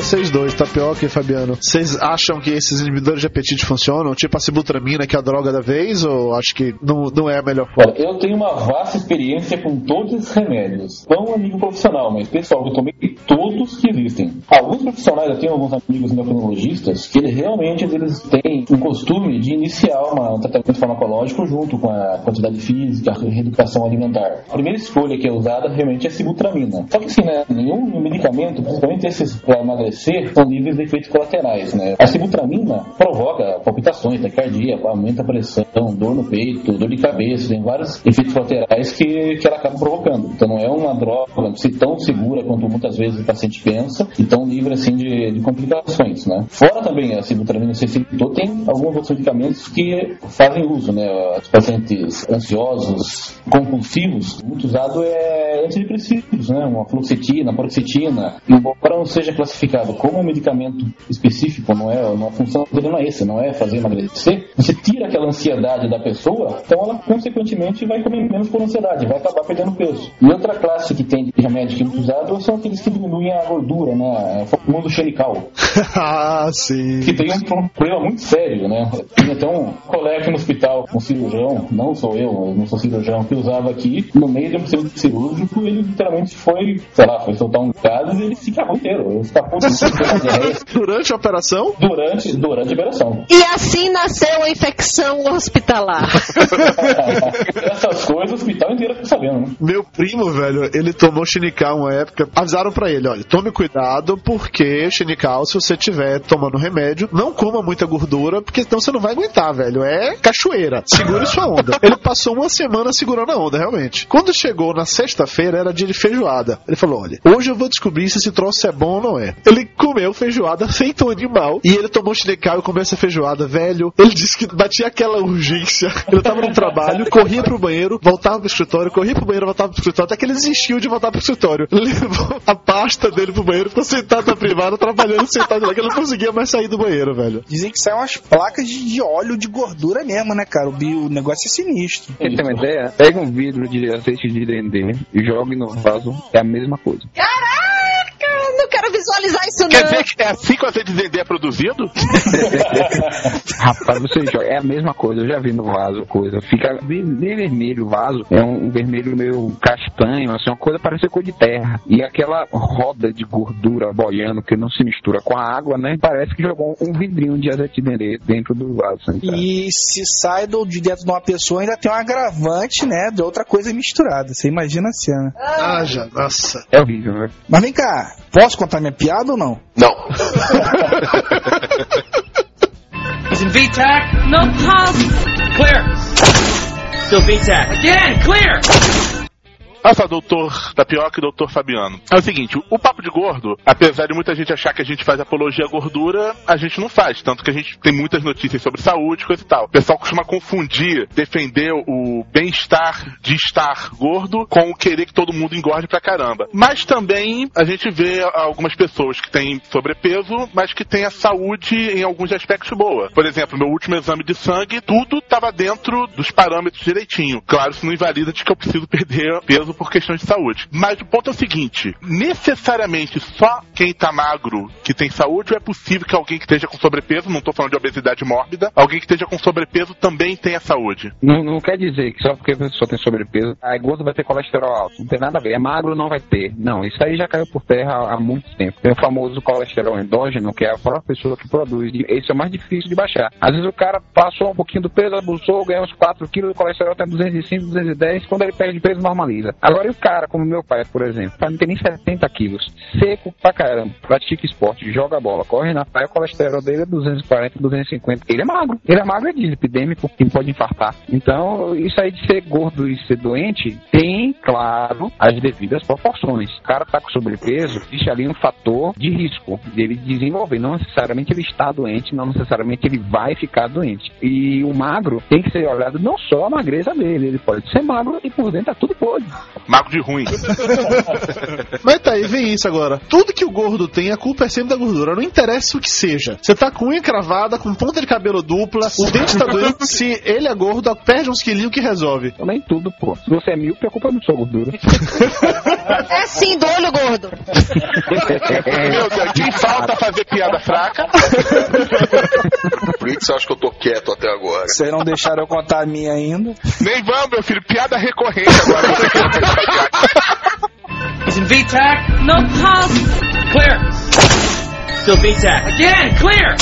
Vocês dois, Tapioca e Fabiano, vocês acham que esses inibidores de apetite funcionam? Tipo a sibutramina, que é a droga da vez? Ou acho que não, não é a melhor forma? Eu tenho uma vasta experiência com todos esses remédios. Não a nível profissional, mas pessoal, eu tomei todos que existem. Alguns profissionais, eu tenho alguns amigos endocrinologistas, que eles realmente eles têm um costume de iniciar uma- um tratamento farmacológico junto com a quantidade física, a reeducação alimentar. A primeira escolha que é usada realmente é a sibutramina. Só que assim, né, nenhum medicamento, principalmente esses para emagrecer, são livres de efeitos colaterais, né? A sibutramina provoca palpitações, taquicardia, aumenta a pressão, dor no peito, dor de cabeça, tem vários efeitos colaterais que, que ela acaba provocando. Então não é uma droga se tão segura quanto muitas vezes o paciente pensa e tão livre assim de, de complicações, né? Fora também a sibutramina, você citou, tem alguns outros medicamentos que fazem uso, né? Os pacientes ansiosos, compulsivos, muito usado é antidepressivos, né? Uma fluoxetina, paroxetina, embora não seja classificado indicado como um medicamento específico, não é, a função dele não é essa, não é fazer emagrecer, você tira aquela ansiedade da pessoa, então ela consequentemente vai comer menos por ansiedade, vai acabar perdendo peso. E outra classe que tem de remédio químico usado são aqueles que diminuem a gordura, né? O famoso xerical. ah, sim. Que tem um problema muito sério, né? Tem até um colega no hospital, um cirurgião, não sou eu, eu não sou cirurgião, que usava aqui, no meio de um procedimento cirúrgico, ele literalmente foi, sei lá, foi soltar um gás e ele se acabou inteiro. Ele escapou Durante a operação? Durante, durante a operação. E assim nasceu a infecção hospitalar. Essas coisas o hospital inteiro tá sabendo, né? Meu primo, velho, ele tomou Xinical uma época. Avisaram pra ele, olha, tome cuidado porque Xinical, se você tiver tomando remédio, não coma muita gordura, porque senão você não vai aguentar, velho. É cachoeira. Segure sua onda. Ele passou uma semana segurando a onda, realmente. Quando chegou na sexta-feira, era dia de feijoada. Ele falou, olha, hoje eu vou descobrir se esse troço é bom ou não é. Ele comeu feijoada feito um animal e ele tomou Xinical e comeu essa feijoada, velho. Ele disse que batia aquela urgência. Ele tava no trabalho, corria pro banheiro, voltava pro escritório, corria pro banheiro, voltava pro escritório, até que ele desistiu de voltar pro escritório. Levou a pasta dele pro banheiro, ficou sentado na privada, trabalhando sentado lá, que ele não conseguia mais sair do banheiro, velho. Dizem que saem umas placas de, de óleo de gordura mesmo, né, cara? O, bio, o negócio é sinistro. Você tem uma ideia? Pega um vidro de azeite de dendê e jogue no vaso, é a mesma coisa. Caraca, não quero visualizar isso Quer não. dizer que é assim que o azeite de dendê é produzido? Rapaz, você joga, é a mesma coisa, eu já vi no vaso coisa. Fica bem, bem vermelho o vaso, é um, um vermelho meio castanho, assim, uma coisa parece cor de terra. E aquela roda de gordura boiando que não se mistura com a água, né? Parece que jogou um vidrinho de azeite de dendê dentro do vaso. sanitário. E se sai do, de dentro de uma pessoa, ainda tem um agravante, né? De outra coisa misturada. Você imagina a cena. Ah, já, nossa. É horrível, né? Mas vem cá, posso contar minha piada ou não? Não. Using VTAC. No pulse. Clear. Still VTAC. Again, clear. Só, doutor Tapioca e doutor Fabiano. É o seguinte, o papo de gordo, apesar de muita gente achar que a gente faz apologia à gordura, a gente não faz. Tanto que a gente tem muitas notícias sobre saúde, coisa e tal. O pessoal costuma confundir, defender o bem-estar de estar gordo com o querer que todo mundo engorde pra caramba. Mas também a gente vê algumas pessoas que têm sobrepeso, mas que têm a saúde em alguns aspectos boa. Por exemplo, meu último exame de sangue, tudo estava dentro dos parâmetros direitinho. Claro, isso não invalida de que eu preciso perder peso por questões de saúde. Mas o ponto é o seguinte: necessariamente só quem tá magro que tem saúde ou é possível que alguém que esteja com sobrepeso, não tô falando de obesidade mórbida, alguém que esteja com sobrepeso também tenha saúde? Não, não quer dizer que só porque a pessoa tem sobrepeso, a gordo vai ter colesterol alto. Não tem nada a ver. É magro, não vai ter. Não, isso aí já caiu por terra há muito tempo. Tem o famoso colesterol endógeno, que é a própria pessoa que produz. E Esse é mais difícil de baixar. Às vezes o cara passou um pouquinho do peso, abusou, ganhou uns 4 quilos, o colesterol tá 205, 210, quando ele perde peso, normaliza. Agora, e o cara, como meu pai, por exemplo, não tem nem 70 quilos, seco pra caramba, pratica esporte, joga bola, corre na praia, o colesterol dele é 240, 250. Ele é magro. Ele é magro é dislipidêmico, que pode infartar. Então, isso aí de ser gordo e ser doente tem, claro, as devidas proporções. O cara tá com sobrepeso, existe ali um fator de risco dele desenvolver. Não necessariamente ele está doente, não necessariamente ele vai ficar doente. E o magro tem que ser olhado não só a magreza dele, ele pode ser magro e por dentro tá tudo podre. Magro de ruim. Mas tá aí, vem isso agora. Tudo que o gordo tem, a culpa é sempre da gordura. Não interessa o que seja. Você tá com unha cravada, com ponta de cabelo dupla, o dente tá doente. Se ele é gordo, perde uns quilinhos que resolve. Nem tudo, pô. Se você é míope, a culpa é da sua gordura. É sim, do olho gordo. Meu Deus, que falta fazer piada fraca. Por que você acha que eu tô quieto até agora? Vocês não deixaram eu contar a minha ainda. Nem vamos, meu filho. Piada recorrente agora. Using VTAC. No pulse. Clear. Still VTAC. Again, clear.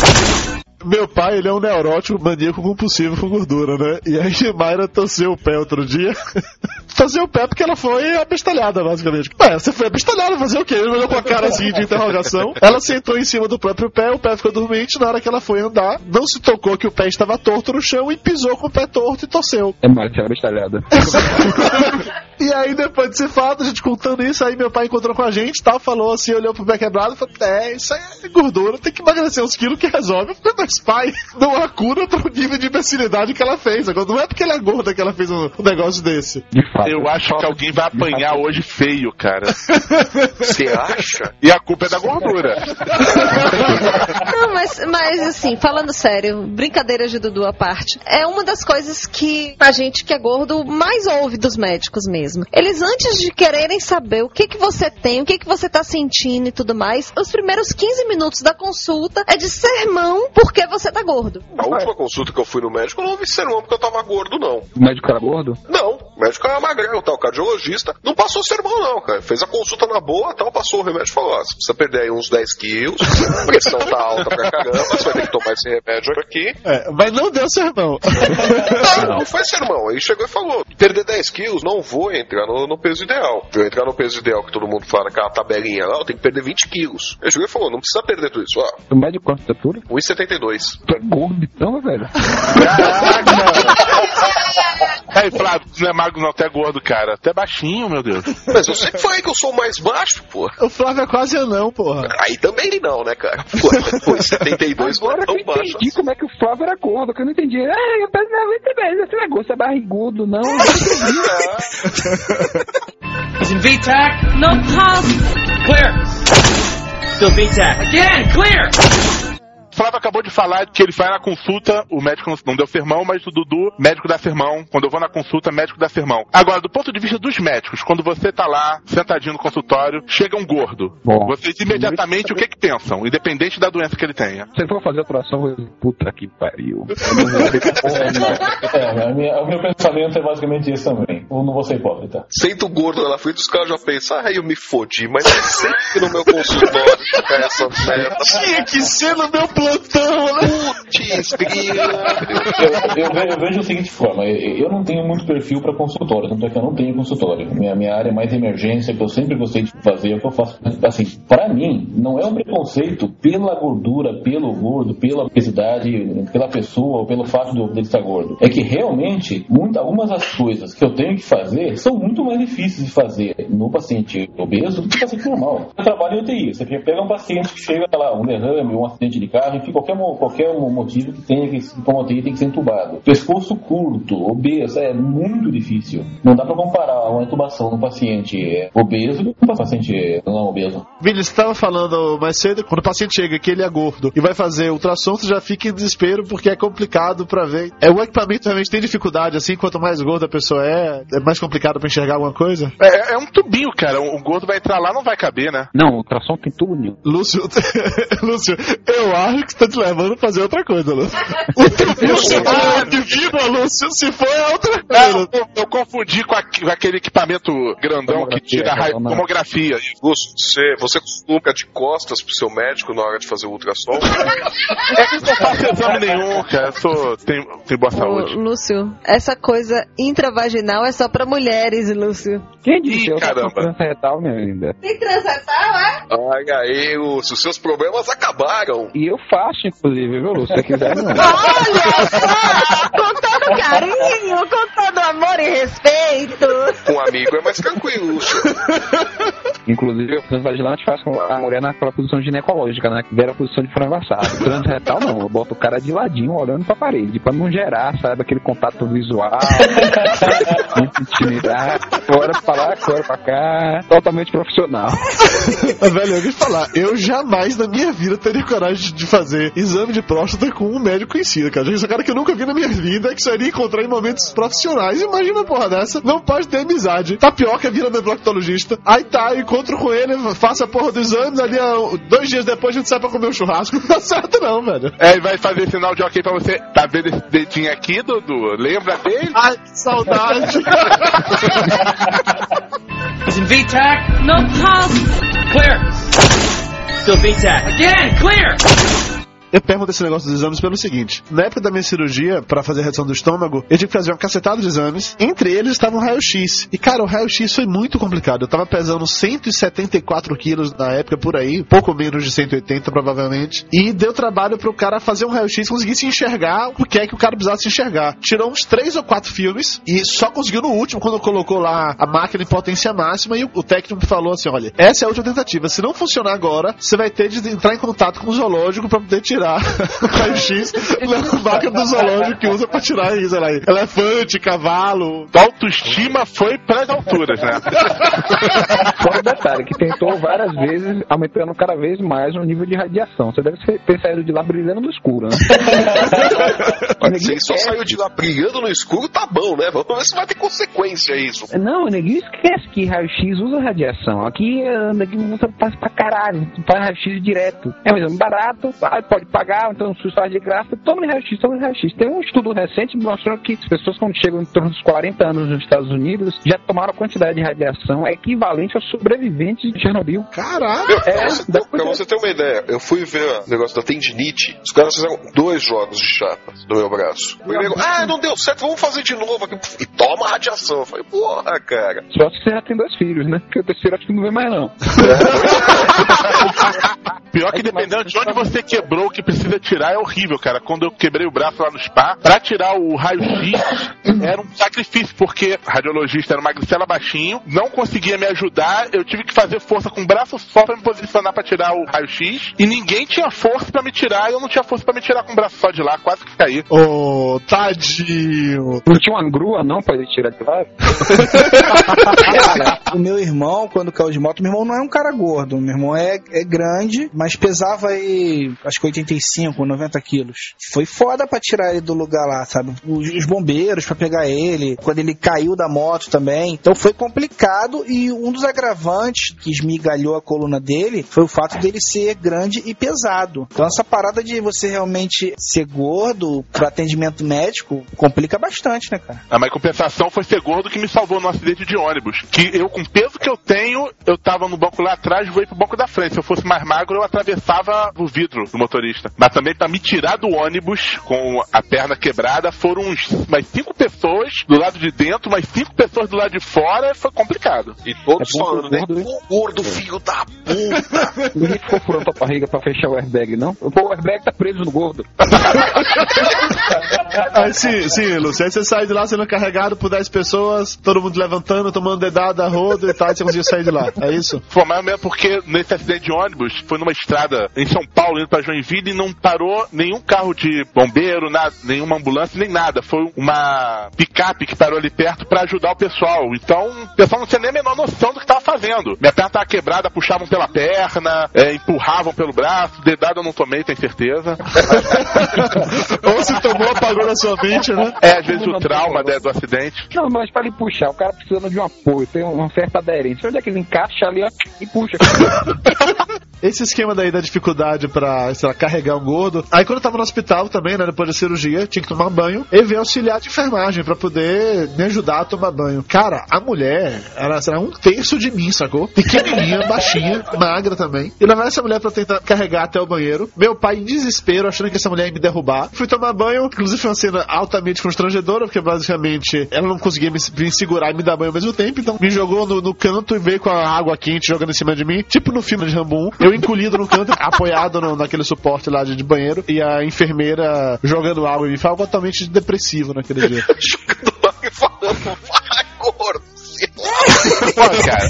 Meu pai, ele é um neurótico maníaco compulsivo com gordura, né? E aí Mayra torceu o pé outro dia. torceu o pé porque ela foi abestalhada, basicamente. Ué, você foi abestalhada, fazer o quê? Ele olhou com a cara assim de interrogação. Ela sentou em cima do próprio pé, o pé ficou dormente. Na hora que ela foi andar, não se tocou que o pé estava torto no chão e pisou com o pé torto e torceu. É mais que abestalhada. E aí, depois desse fato, a gente contando isso, aí meu pai encontrou com a gente tal, falou assim, olhou pro pé quebrado e falou: É, isso aí é gordura, tem que emagrecer uns quilos que resolve. Eu falei, mas pai, não há cura pro nível de imbecilidade que ela fez. Agora, não é porque ela é gorda que ela fez um, um negócio desse. Eu acho que alguém vai apanhar hoje feio, cara. Você acha? E a culpa é da gordura. Não, mas, mas assim, falando sério, brincadeiras de Dudu à parte, é uma das coisas que a gente que é gordo mais ouve dos médicos mesmo. Eles, antes de quererem saber o que que você tem, o que que você tá sentindo e tudo mais, os primeiros 15 minutos da consulta é de sermão porque você tá gordo. A última consulta que eu fui no médico, eu não ouvi sermão porque eu tava gordo, não. O médico era gordo? Não, o médico era magrelo, tá? O cardiologista não passou sermão, não, cara. Fez a consulta na boa, tal, passou o remédio e falou: ó, você precisa perder aí uns 10 quilos, a pressão tá alta pra caramba, você vai ter que tomar esse remédio aqui. É, mas não deu sermão. Não, não foi sermão. Aí chegou e falou: perder 10 quilos, não vou entrar no, no peso ideal. Eu entrar no peso ideal que todo mundo fala naquela tabelinha lá, eu tenho que perder 20 quilos. Ele chegou e falou: não precisa perder tudo isso, ó. O médico quanto de altura? 1,72. Tu é gordo então, velho? Aí, Flávio, tu não é magro não, tu é gordo, cara. Tu é baixinho, meu Deus. Mas eu sempre falei que eu sou o mais baixo, pô. O Flávio é quase anão, porra. Aí também não, né, cara? Pô, pô 72 não Agora é que eu baixo. entendi como é que o Flávio era gordo, que eu não entendi. Ah, eu peso 90 vezes, você não é gordo, você é barrigudo, não. Using VTAC. No pulse. Clear. Still VTAC. Again, clear. Flávio acabou de falar que ele vai na consulta, o médico não deu sermão, mas o Dudu, médico dá sermão. Quando eu vou na consulta, médico dá sermão. Agora, do ponto de vista dos médicos, quando você tá lá, sentadinho no consultório, chega um gordo. Bom. Vocês imediatamente o que que pensam? Independente da doença que ele tenha. Se ele for fazer a operação, eu puta que pariu. É, a minha- o meu pensamento é basicamente esse também. Eu não vou ser hipócrita. Sento o gordo lá na frente, os caras já pensam, ah, eu me fodi, mas é sempre no meu consultório essa merda. Tinha que ser no meu plantão, né? Putz, grila. Eu, eu eu vejo da seguinte forma: eu não tenho muito perfil para consultório, tanto é que eu não tenho consultório. Minha, minha área é mais emergência, que eu sempre gostei de fazer, é o que eu faço. Assim, para mim, não é um preconceito pela gordura, pelo gordo, pela obesidade, pela pessoa ou pelo fato de eu- dele estar gordo. É que realmente, muito, algumas das coisas que eu tenho que fazer são muito mais difíceis de fazer no paciente obeso do que no paciente normal. Eu trabalho em UTI, você pega um paciente que chega lá, um derrame, um acidente de carro, enfim, qualquer, qualquer mo- motivo que tenha que para uma UTI tem que ser entubado. Pescoço curto, obeso, é muito difícil. Não dá para comparar uma intubação no paciente é, obeso com um paciente não obeso. Vini, você estava falando mais cedo, quando o paciente chega que ele é gordo e vai fazer ultrassom, você já fica em desespero porque é complicado pra ver. É o equipamento realmente tem dificuldade, assim, quanto mais gorda a pessoa é, é mais complicado pra enxergar alguma coisa? É, é um tubinho, cara. O gordo vai entrar lá, não vai caber, né? Não, o ultrassom tem tubo nenhum. Lúcio, Lúcio, eu acho que você tá te levando a fazer outra coisa, Lúcio. Lúcio, ah, divino, Lúcio, se for é outra Não, coisa. eu, eu confundi com, aque- com aquele equipamento grandão que tira a ra- Tomografia. Lúcio, você, você costuma ficar de costas pro seu médico na hora de fazer o ultrassom? É que eu não faço exame nenhum, cara. Eu sou, tenho, tenho boa Ô, saúde. Lúcio, essa coisa intravaginal é só pra mulheres, Lúcio. Quem disse? Ih, eu caramba. minha linda. Tem transatal, é? Olha aí, Lúcio, seus problemas acabaram. E eu faço, inclusive, viu, Lúcio? Se você quiser, não. Olha só! Com todo carinho, com todo amor e respeito. Um amigo é mais tranquilo, Lúcio. Inclusive, o transvaginal faz com a mulher naquela posição ginecológica, né? Que era a posição de frango assado. Transretal não, eu boto o cara de ladinho olhando pra parede, pra não gerar, sabe, aquele contato visual, intimidade, fora pra lá, fora pra cá, totalmente profissional. Velho, eu te falar, eu jamais na minha vida teria coragem de fazer exame de próstata com um médico conhecido, cara. Esse cara que eu nunca vi na minha vida, que só iria encontrar em momentos profissionais. Imagina uma porra dessa, não pode ter amizade. Tapioca vira meu proctologista, aí tá, eu encontro com ele, faço a porra do exame, ali dois dias depois a gente sai pra comer um churrasco. Não dá certo não, velho. É, ele vai fazer sinal de ok pra você. Tá vendo esse dedinho aqui, Dudu? Lembra dele? Ai, que saudade. Using VTAC. No. Clear. Still VTAC. Again, clear. Eu pergunto esse negócio dos exames pelo seguinte: na época da minha cirurgia, pra fazer a redução do estômago, eu tive que fazer uma cacetada de exames. Entre eles estava um raio-x. E, cara, o raio-x foi muito complicado. Eu tava pesando 174 quilos na época por aí, pouco menos de 180 provavelmente. E deu trabalho pro cara fazer um raio-x conseguir se enxergar o que é que o cara precisava se enxergar. Tirou uns três ou quatro filmes e só conseguiu no último, quando colocou lá a máquina em potência máxima. E o técnico falou assim: olha, essa é a última tentativa. Se não funcionar agora, você vai ter de entrar em contato com o zoológico pra poder tirar o raio-x na máquina do zoológico que usa pra tirar aí, sei lá, elefante, cavalo. A autoestima foi pras alturas, né? Fora o detalhe, que tentou várias vezes, aumentando cada vez mais o nível de radiação. Você deve ter saído de lá brilhando no escuro, né? Se ele só saiu de lá brilhando no escuro, tá bom, né? Vamos ver se vai ter consequência isso. Não, o neguinho esquece que raio-x usa radiação. Aqui o neguinho usa pra, pra caralho, faz raio-x direto. É um exame barato, pode pagar, então se faz de graça, toma raio-x, toma raio-x. Tem um estudo recente mostrando que as pessoas quando chegam em torno dos 40 anos nos Estados Unidos já tomaram a quantidade de radiação equivalente aos sobreviventes de Chernobyl. Caralho! Pra, você, pra você ter uma ideia, eu fui ver o negócio da tendinite, os caras fizeram dois jogos de chapa no meu braço. Primeiro, ah, não deu certo, vamos fazer de novo aqui. E toma radiação. Eu falei, porra, cara. Só que você já tem dois filhos, né? Porque o terceiro acho que não vem mais, não. Pior que dependendo de onde você quebrou, o que precisa tirar é horrível, cara. Quando eu quebrei o braço lá no spa, pra tirar o raio-x era um sacrifício, porque o radiologista era uma magricela baixinho, não conseguia me ajudar, eu tive que fazer força com o braço só pra me posicionar pra tirar o raio-x, e ninguém tinha força pra me tirar, e eu não tinha força pra me tirar com o braço só de lá, quase que caí. Ô, oh, tadinho! Não tinha uma grua não pra ele tirar de lá? o meu irmão, quando caiu de moto, meu irmão não é um cara gordo, meu irmão é, é grande, mas pesava aí, acho que 85, 90 quilos. Foi foda pra tirar ele do lugar lá, sabe? Os, os bombeiros pra pegar ele, quando ele caiu da moto também. Então foi complicado e um dos agravantes que esmigalhou a coluna dele foi o fato dele ser grande e pesado. Então essa parada de você realmente ser gordo pro atendimento médico complica bastante, né, cara? A minha compensação foi ser gordo que me salvou no acidente de ônibus. Que eu, com o peso que eu tenho, eu tava no banco lá atrás, voei pro banco da frente. Se eu fosse mais magro, eu atravessava o vidro do motorista. Mas também para me tirar do ônibus com a perna quebrada, foram uns, mais cinco pessoas do lado de dentro, mais cinco pessoas do lado de fora, foi complicado. E todos é falando, né? O gordo filho da puta! Ninguém ficou furando a barriga pra fechar o airbag, não? O airbag tá preso no gordo. Aí, sim, sim, Lúcio. Aí você sai de lá sendo carregado por 10 pessoas, todo mundo levantando, tomando dedada, rodo e tal, e você conseguiu sair de lá. É isso? Foi mais mesmo porque nesse acidente de ônibus foi numa estrada em São Paulo, indo pra Joinville, e não parou nenhum carro de bombeiro, nada, nenhuma ambulância, nem nada. Foi uma picape que parou ali perto para ajudar o pessoal. Então, o pessoal não tinha nem a menor noção do que tava fazendo. Minha perna tava quebrada, puxavam pela perna, é, empurravam pelo braço, dedada eu não tomei, tenho certeza. Ou se tomou, apagou na sua mente, né? É, às vezes o trauma né, do acidente. Não, mas para ele puxar, o cara precisando de um apoio, tem uma certa aderência. Onde é que ele encaixa ali ó, e puxa? Esse esquema daí da dificuldade pra, sei lá, carregar um gordo. Aí quando eu tava no hospital também, né, depois da cirurgia, tinha que tomar banho, e veio auxiliar de enfermagem pra poder me ajudar a tomar banho. Cara, a mulher, ela era um terço de mim, sacou? Pequenininha, baixinha, magra também. E levar essa mulher pra tentar carregar até o banheiro. Meu pai em desespero, achando que essa mulher ia me derrubar. Fui tomar banho, inclusive foi uma cena altamente constrangedora, porque basicamente ela não conseguia me, me segurar e me dar banho ao mesmo tempo, então me jogou no, no canto e veio com a água quente jogando em cima de mim, tipo no filme de Rambo 1. Eu encolhido no canto, apoiado no, naquele suporte lá de, banheiro, e a enfermeira jogando água mim. Foi algo totalmente depressivo naquele dia. jogando água e falando, vai, gordo. Pô, cara.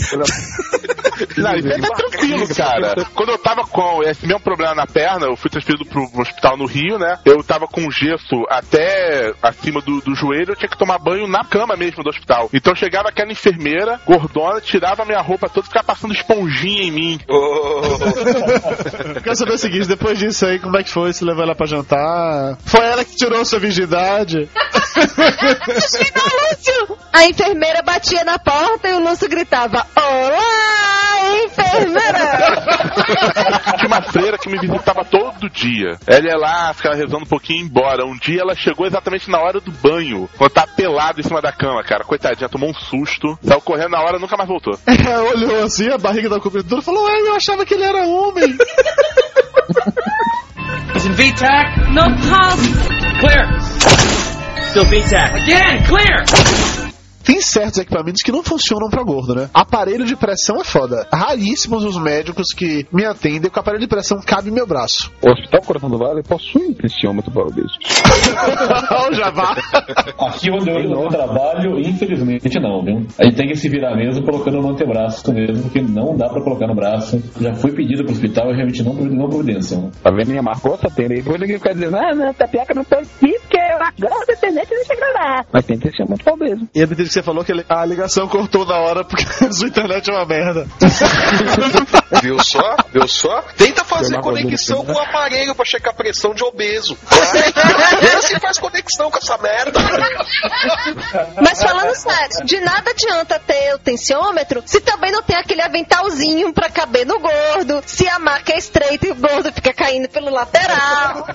Não, isso é tranquilo, cara. Quando eu tava com esse mesmo problema na perna, eu fui transferido pro hospital no Rio, né? Eu tava com gesso até acima do, do joelho, eu tinha que tomar banho na cama mesmo do hospital. Então chegava aquela enfermeira, gordona, tirava minha roupa toda e ficava passando esponjinha em mim. Oh. Quero saber o seguinte, depois disso aí, como é que foi? Você levou ela pra jantar? Foi ela que tirou sua virgindade? A enfermeira batia na porta e o Lúcio gritava: Olá, enfermeira! Tinha uma freira que me visitava todo dia. Ela ia lá, ficava rezando um pouquinho e ia embora. Um dia ela chegou exatamente na hora do banho, quando tava pelado em cima da cama, cara. Coitadinha, tomou um susto, saiu correndo na hora nunca mais voltou. É, olhou assim, a barriga da cobertura e falou: Ué, eu achava que ele era homem. He's in VTAC. No pulse. Clear. Still VTAC. Again, clear. Tem certos equipamentos que não funcionam pra gordo, né? Aparelho de pressão é foda. Raríssimos os médicos que me atendem com aparelho de pressão cabe em meu braço. O Hospital Coração do Vale possui um tensiômetro para obeso. o Jabá. Aqui onde eu, eu trabalho, infelizmente não, viu? A gente tem que se virar mesmo colocando no antebraço mesmo, porque não dá pra colocar no braço. Já foi pedido pro hospital e realmente não, não providenciam. Tá vendo? Minha marcou essa tenda aí. Depois ninguém fica dizendo, ah, não, tapioca não tem aqui, porque agora a internet não chega lá. Mas tem tensiômetro para obeso. E que você falou que a ligação cortou na hora porque a sua internet é uma merda. Viu só? Viu só? Tenta fazer conexão com o aparelho pra checar a pressão de obeso. Vê se faz conexão com essa merda. Mas falando sério, de nada adianta ter o tensiômetro se também não tem aquele aventalzinho pra caber no gordo, se a marca é estreita e o gordo fica caindo pelo lateral.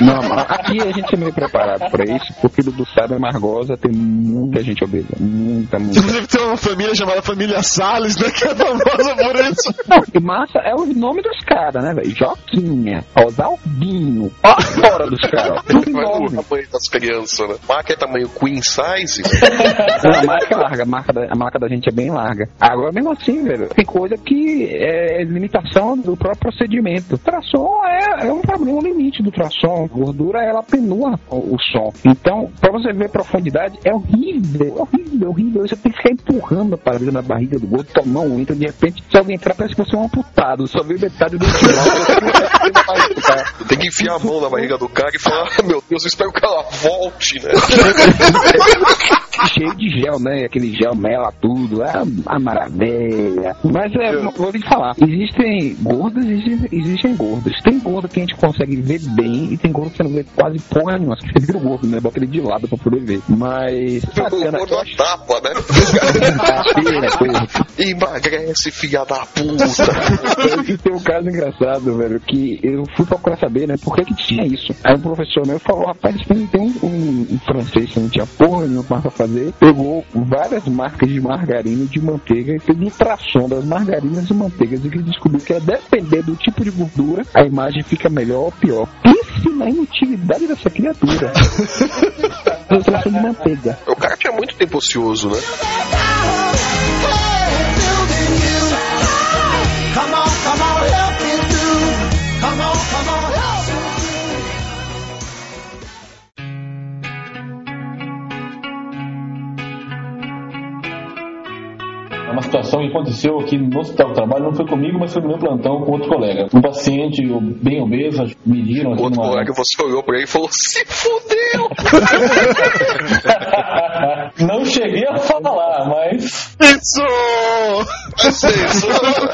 Não, aqui a gente é meio preparado pra isso, porque do Sábio Margosa tem muita gente obesa. Muita, muita. Inclusive tem uma família chamada Família Salles, né? Que é famosa por isso. Não, e massa é o nome dos caras, né, velho? Joquinha, Osaldinho, ó, fora dos caras. Tudo o tamanho das crianças, né? Marca é tamanho queen size. Não, a marca é larga, a marca, da, a marca da gente é bem larga. Agora, mesmo assim, velho, tem coisa que é limitação do próprio procedimento. Tração é, é um problema, um limite do tração. Gordura, ela atenua o, o som. Então, pra você ver profundidade, é horrível, é horrível, é horrível. Você tem que ficar empurrando a parede na barriga do gordo, tomar um entra, de repente, se alguém entrar, parece que você é um amputado, só vê metade do final. Tem que enfiar a mão na barriga do cara e falar: "Ah, Meu Deus, eu espero que ela volte, né? cheio de gel, né? Aquele gel mela tudo, é uma maravilha. Mas é, vou te falar, existem gordas e existem, existem gordas. Tem gordo que a gente consegue ver bem e tem gordo que você não vê quase porra nenhuma. Você vira o gordo, né? Bota ele de lado pra poder ver. Mas. gordo a tapa, né? Emagrece, filha da puta. E tem um caso engraçado, velho, que eu fui procurar saber, né, por que que tinha isso. Aí o professor meu falou, rapaz, tem tem um, um, um francês que não tinha porra nenhuma pra fazer, pegou várias marcas de margarina e de manteiga e fez ultrassom das margarinas e manteigas e que descobriu que a depender do tipo de gordura, a imagem fica melhor ou pior. Pense na inutilidade dessa criatura. ultrassom de manteiga. O cara tinha muito tempo ocioso, né? Come on, come on, help É uma situação que aconteceu aqui no hospital do trabalho, não foi comigo, mas foi no meu plantão com outro colega. Um paciente bem obeso, mediram aqui Outro numa... colega, você olhou pra ele e falou: Se fudeu! Não cheguei a falar, mas. Isso! Isso, isso.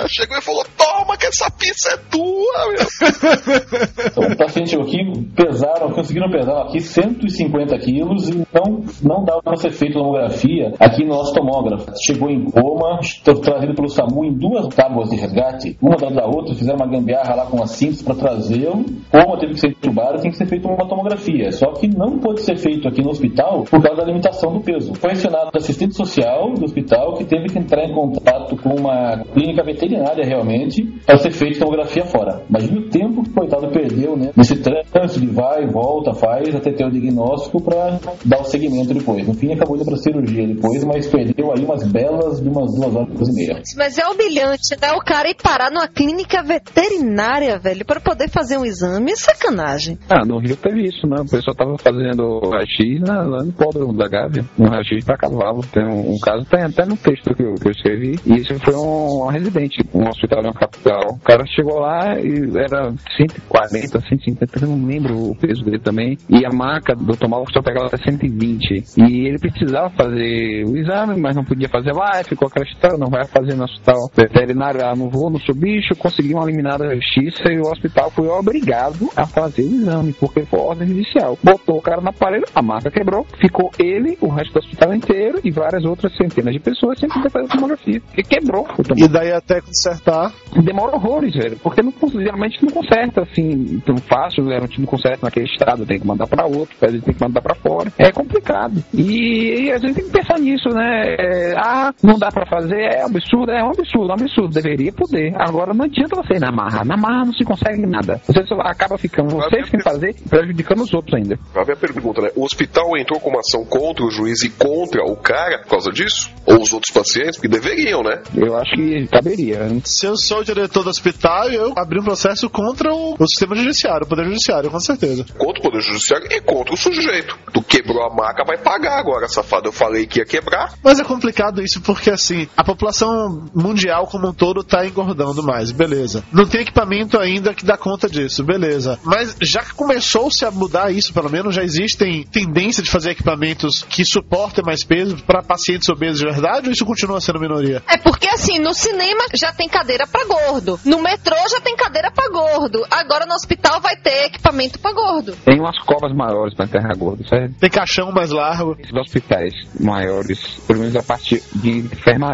Chegou e falou: Toma, que essa pizza é tua, meu. O paciente aqui, pesaram, conseguiram pesar aqui 150 quilos e não, não dava para ser feita tomografia aqui no nosso tomógrafo. Chegou em coma, foi trazido pelo SAMU em duas tábuas de resgate, uma atrás da outra, fizeram uma gambiarra lá com as cintas para trazê-lo. Coma teve que ser entubado, tem que ser feita uma tomografia. Só que não pode ser feito aqui no hospital por causa da limitação do peso. Foi acionado o assistente social do hospital que teve que entrar em contato com uma clínica veterinária realmente para ser feita tomografia fora. Imagina o tempo que o coitado perdeu, né? Nesse trânsito de vai, volta, faz, até ter o diagnóstico para dar o segmento depois. No fim, acabou indo para cirurgia depois, mas perdeu aí umas belas de umas duas horas e meia. Mas é humilhante, né? O cara ir parar numa clínica veterinária, velho, pra poder fazer um exame. É sacanagem. Ah, no Rio teve isso, né? O pessoal tava fazendo raio-x na- lá no pódromo da Gávea, um raio-x pra cavalo. Tem um, um caso, tem até no texto que eu, que eu escrevi, e isso foi um, um residente, um hospital na capital. O cara chegou lá e era 140, 150, eu não lembro o peso dele também, e a marca do tomógrafo só pegava até 120. E ele precisava fazer o exame, mas não podia fazer lá, e ficou aquela história, não vai fazer no hospital veterinário, ah, não vou no seu bicho, conseguiu uma eliminada justiça e o hospital foi obrigado a fazer o exame, porque foi ordem judicial. Botou o cara na parede, a marca quebrou, ficou ele, o resto do hospital inteiro e várias outras centenas de pessoas sem poder fazer tomografia. Porque quebrou E daí até consertar. Demora horrores, velho, porque não, geralmente não conserta assim tão fácil, geralmente não conserta naquele estado, tem que mandar pra outro, às vezes tem que mandar pra fora. É complicado. E, e a gente tem que pensar nisso, né? É, ah, não dá pra fazer, é absurdo, é um absurdo, é um absurdo, deveria poder. Agora não adianta você ir na marra, na marra não se consegue nada. Você só acaba ficando, vocês que fazer, prejudicando os outros ainda. A minha pergunta, né? O hospital entrou com uma ação contra o juiz e contra o cara por causa disso? Ou os outros pacientes? Porque deveriam, né? Eu acho que caberia. Se eu sou o diretor do hospital, eu abri um processo contra o, o sistema judiciário, o poder judiciário, com certeza. Contra o Poder Judiciário e contra o sujeito. Tu quebrou a maca, vai pagar agora, safado. Eu falei que ia quebrar. Mas é complicado isso porque, assim, a população mundial como um todo tá engordando mais, beleza. Não tem equipamento ainda que dá conta disso, beleza. Mas já que começou-se a mudar isso, pelo menos, já existem tendência de fazer equipamentos que suportem mais peso para pacientes obesos de verdade ou isso continua sendo minoria? É porque assim, no cinema já tem cadeira pra gordo. No metrô já tem cadeira pra gordo. Agora no hospital vai ter equipamento pra gordo. Tem umas covas maiores para enterrar gordo, certo? Tem caixão mais largo. Esses hospitais maiores, pelo menos a parte de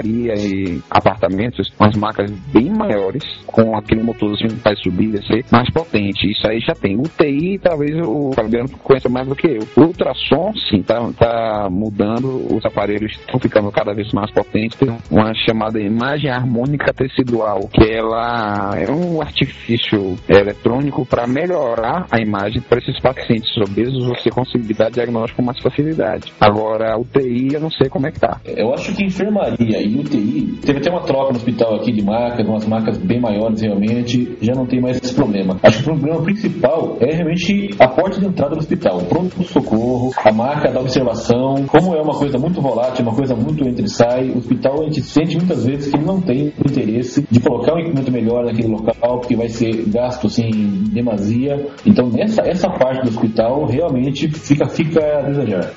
enfermaria e apartamentos, umas macas bem maiores, com aquele motorzinho que faz subir e descer, mais potente. Isso aí já tem. UTI, talvez o Fabiano conheça mais do que eu. O ultrassom, sim, tá, tá mudando, os aparelhos estão ficando cada vez mais potentes. Tem uma chamada imagem harmônica tecidual, que ela é um artifício eletrônico para melhorar a imagem para esses pacientes obesos, você conseguir dar diagnóstico com mais facilidade. Agora, UTI, eu não sei como é que tá. Eu acho que enfermaria e UTI teve até uma troca no hospital aqui de macas, umas macas bem maiores realmente, já não tem mais esse problema. Acho que o problema principal é realmente a porta de entrada do hospital, o pronto-socorro, a marca da observação, como é uma coisa muito volátil, uma coisa muito entra e sai, o hospital a gente sente muitas vezes que não tem interesse de colocar um equipamento melhor naquele local, porque vai ser gasto assim em demasia. Então nessa essa parte do hospital realmente fica, fica a desejar.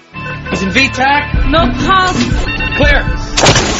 He's in VTAC. No pulse. Clear.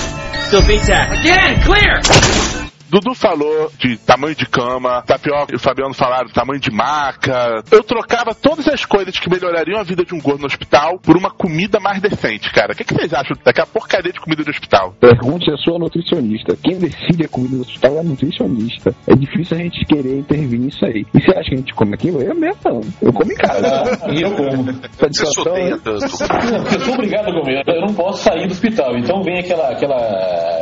Still VTAC. Again, clear. Dudu falou de tamanho de cama, Tapioca e o Fabiano falaram de tamanho de maca. Eu trocava todas as coisas que melhorariam a vida de um gordo no hospital por uma comida mais decente, cara. O que, que vocês acham daquela porcaria de comida de hospital? Pergunte a sua nutricionista. Quem decide a comida do hospital é a nutricionista. É difícil a gente querer intervir nisso aí. E você acha que a gente come aquilo? Eu mesmo não. Eu como em casa. E eu como. Satisfação, né? Não, porque eu sou obrigado a comer. Eu não posso sair do hospital. Então vem aquela, aquela,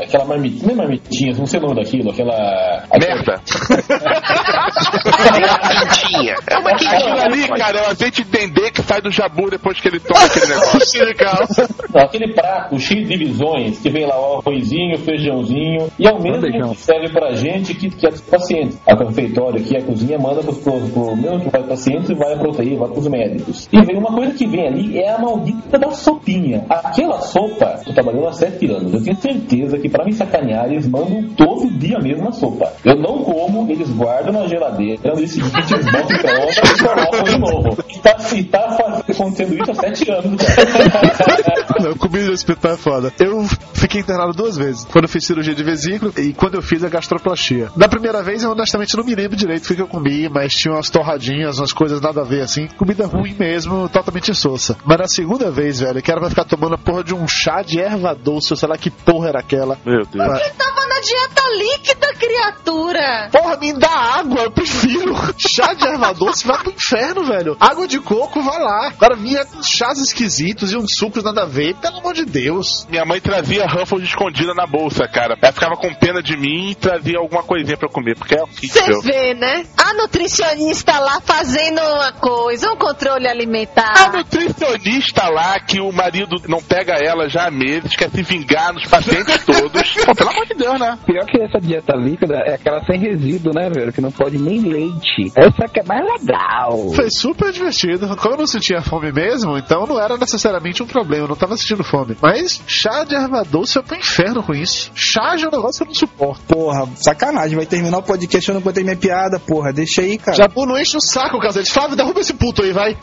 aquela marmitinha, não é marmitinha, não sei o nome daquilo, aquela. Merda. Quentinha. É uma Aquilo ali, cara, é o azeite de dendê que sai do jabu depois que ele toma aquele negócio. Não, aquele prato cheio de divisões, que vem lá o arrozinho, feijãozinho, e é o mesmo Bandejão. que serve pra gente que, que é dos pacientes. A refeitório aqui, a cozinha, manda pros, pros, pro mesmo que vai para pacientes e vai pra UTI, vai pros médicos. E vem uma coisa que vem ali, é a maldita da sopinha. Aquela sopa, eu trabalhando há sete anos, eu tenho certeza que pra me sacanear, eles mandam todo dia mesmo a sopa. Eu não como, eles guardam na geladeira, dia seguinte eles botam em pronta e colocam de novo. E tá, e tá acontecendo isso há sete anos, cara. Não, comida de hospital é foda. Eu fiquei internado duas vezes. Quando eu fiz cirurgia de vesícula e quando eu fiz a gastroplastia. Da primeira vez, eu honestamente não me lembro direito o que eu comi, mas tinha umas torradinhas, umas coisas nada a ver assim. Comida ruim mesmo, totalmente insossa. Mas na segunda vez, velho, que era pra ficar tomando a porra de um chá de erva doce, ou sei lá que porra era aquela. Meu Deus. Ele tava na dieta líquida, criatura. Porra, me dá água, eu prefiro. Chá de erva doce, vai pro inferno, velho. Água de coco, vai lá. Agora vinha com chás esquisitos e uns sucos nada a ver, pelo amor de Deus. Minha mãe trazia Ruffles escondida na bolsa, cara. Ela ficava com pena de mim e trazia alguma coisinha pra eu comer, porque é Você horrível. vê, né? A nutricionista lá fazendo uma coisa, um controle alimentar. A nutricionista lá que o marido não pega ela já há meses, quer se vingar nos pacientes todos. Pô, pelo amor de Deus, né? Pior que essa dieta líquida é aquela sem resíduo, né, velho? Que não pode nem leite. Essa que é mais legal. Foi super divertido. Como eu não sentia fome mesmo, então não era necessariamente um problema, eu não tava sentindo fome. Mas chá de erva doce eu pro inferno com isso. Chá já é um negócio que eu não suporto. Porra, sacanagem. Vai terminar o podcast eu não contei minha piada, porra. Deixa aí, cara. Jabu não enche o saco, cacete. Flávio, derruba esse puto aí, vai.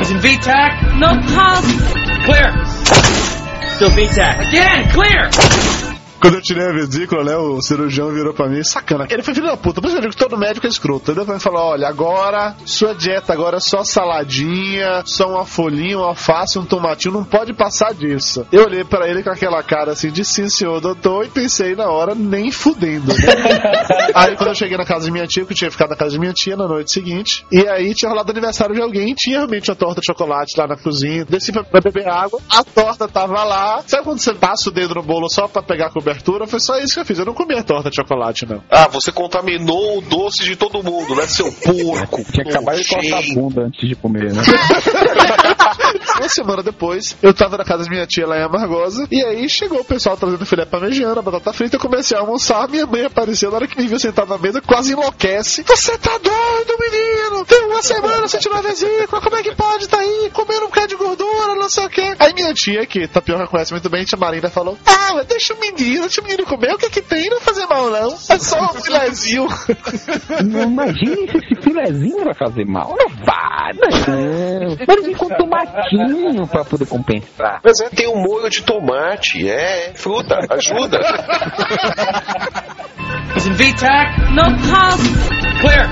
He's in VTAC. No pulse. Clear. Still VTAC. Again, clear. Quando eu tirei a vesícula, né, o cirurgião virou pra mim, sacana. Ele foi filho da puta, por isso eu digo que todo médico é escroto. Ele falou: olha, agora, sua dieta agora é só saladinha, só uma folhinha, um alface, um tomatinho, não pode passar disso. Eu olhei pra ele com aquela cara assim de sim, senhor doutor, e pensei na hora, nem fudendo, né? aí quando eu cheguei na casa de minha tia, que eu tinha ficado na casa de minha tia na noite seguinte, e aí tinha rolado aniversário de alguém, tinha realmente a torta de chocolate lá na cozinha, desci pra, pra beber água, a torta tava lá. Sabe quando você passa o dedo no bolo só pra pegar a cobertura? Foi só isso que eu fiz. Eu não comi a torta de chocolate, não. Ah, você contaminou o doce de todo mundo, né, seu porco? Tinha acabado de cortar a bunda antes de comer, né? Uma semana depois, eu tava na casa da minha tia lá em Amargosa, e aí chegou o pessoal trazendo filé parmegiana, batata frita, eu comecei a almoçar, minha mãe apareceu, na hora que me viu sentado na mesa, quase enlouquece. Você tá doido, menino? Tem uma semana você tirou a vesícula, como é que pode tá aí, comendo um bocado de gordura, não sei o quê. Aí minha tia, que Tapioca conhece muito bem, tia Marina, falou, ah, mas deixa o menino, deixa o menino comer, o que que tem? Não fazer mal não, é só um filézinho. Não imagine se esse filezinho vai fazer mal. Não vai, não. Mas vir com tomatinho pra poder compensar. Mas é, tem um molho de tomate, é, fruta, ajuda. Is in VTAC? No pulse. Clear.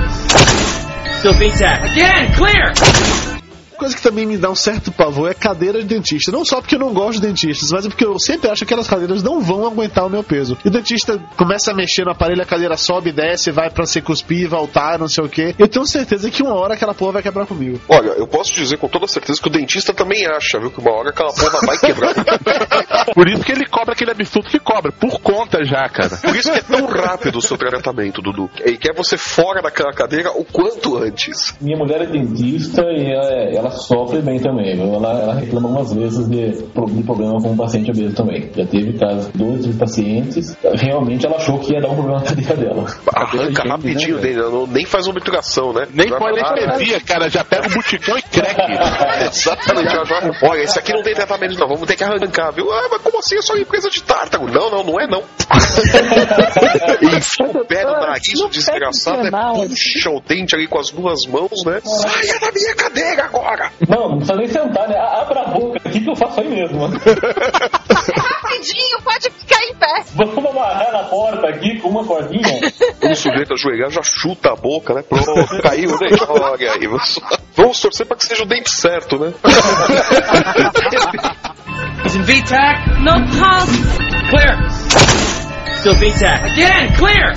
Still VTAC. Again, clear. Coisa que também me dá um certo pavor é cadeira de dentista. Não só porque eu não gosto de dentistas, mas é porque eu sempre acho que aquelas cadeiras não vão aguentar o meu peso. E o dentista começa a mexer no aparelho, a cadeira sobe, desce, vai pra se cuspir, voltar, não sei o que. Eu tenho certeza que uma hora aquela porra vai quebrar comigo. Olha, eu posso dizer com toda certeza que o dentista também acha, viu, que uma hora aquela porra vai quebrar. Por isso que ele cobra aquele absurdo que cobra, por conta já, cara. Por isso que é tão rápido o seu tratamento, Dudu. E quer você fora daquela cadeira o quanto antes. Minha mulher é dentista e ela, ela sofre bem também. viu? Ela, ela reclama algumas vezes de, de problema com o paciente obeso também. Já teve casos de dois de pacientes. Realmente ela achou que ia dar um problema na cadeira dela. Arranca rapidinho dele, não- nem faz obturação, né? Nem lá, anestesia, cara, já pega o buticão e creque. Exatamente, já, já. Olha, esse aqui não tem tratamento, não. Vamos ter que arrancar, viu? Ah, mas como assim? É só empresa de tártaro. Não, não, não é não. Enfia o pé no nariz, o desgraçado, né? Puxa o dente ali com as duas mãos, né? Saia da minha cadeira agora! Não, não precisa nem sentar, né? Abra a boca aqui que eu faço aí mesmo. Rapidinho, pode ficar em pé. Vamos amarrar na porta aqui com uma cordinha. Quando o sujeito ajoelhar, já chuta a boca, né? Pronto, caiu dente. Olha aí, vamos- torcer pra que seja o dente certo, né? Is in VTAC? No pulse. Clear. Still VTAC. Again, clear.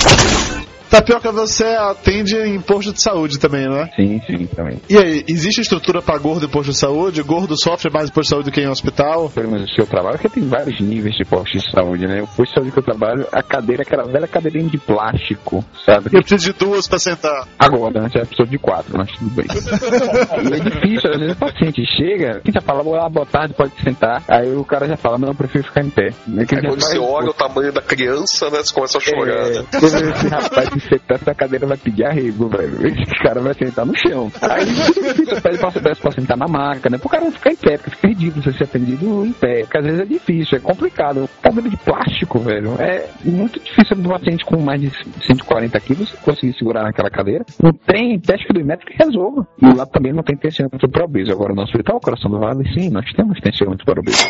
Tapioca, você atende em posto de saúde também, não é? Sim, sim, também. E aí, existe estrutura pra gordo em posto de saúde? Gordo sofre mais em posto de saúde do que em hospital? Pelo menos o seu trabalho, porque tem vários níveis de posto de saúde, né? O posto de saúde que eu trabalho, a cadeira é aquela velha cadeirinha de plástico, sabe? Eu preciso de duas pra sentar. Agora, antes era pessoa de quatro, mas tudo bem. e é difícil, às vezes o paciente chega, quem já fala, ah, boa tarde, pode sentar. Aí o cara já fala, não, eu prefiro ficar em pé. Aí quando você olha o tamanho da criança, né? Você começa a chorar, né? É, Quando esse rapaz sentar, essa cadeira vai pedir arrego, velho. Esse cara vai sentar no chão. Aí difícil, pede pra, pede pra sentar na maca, né? Pro cara não ficar em pé, porque fica ridículo você ser atendido em pé. Porque às vezes é difícil, é complicado. Cadeira de plástico, velho. É muito difícil do paciente com mais de 140 quilos conseguir segurar naquela cadeira. Não tem teste do médico que resolva. E lá também não tem tensionômetro para obeso. Agora no hospital, Coração do Vale, sim, nós temos tensionômetro para obeso.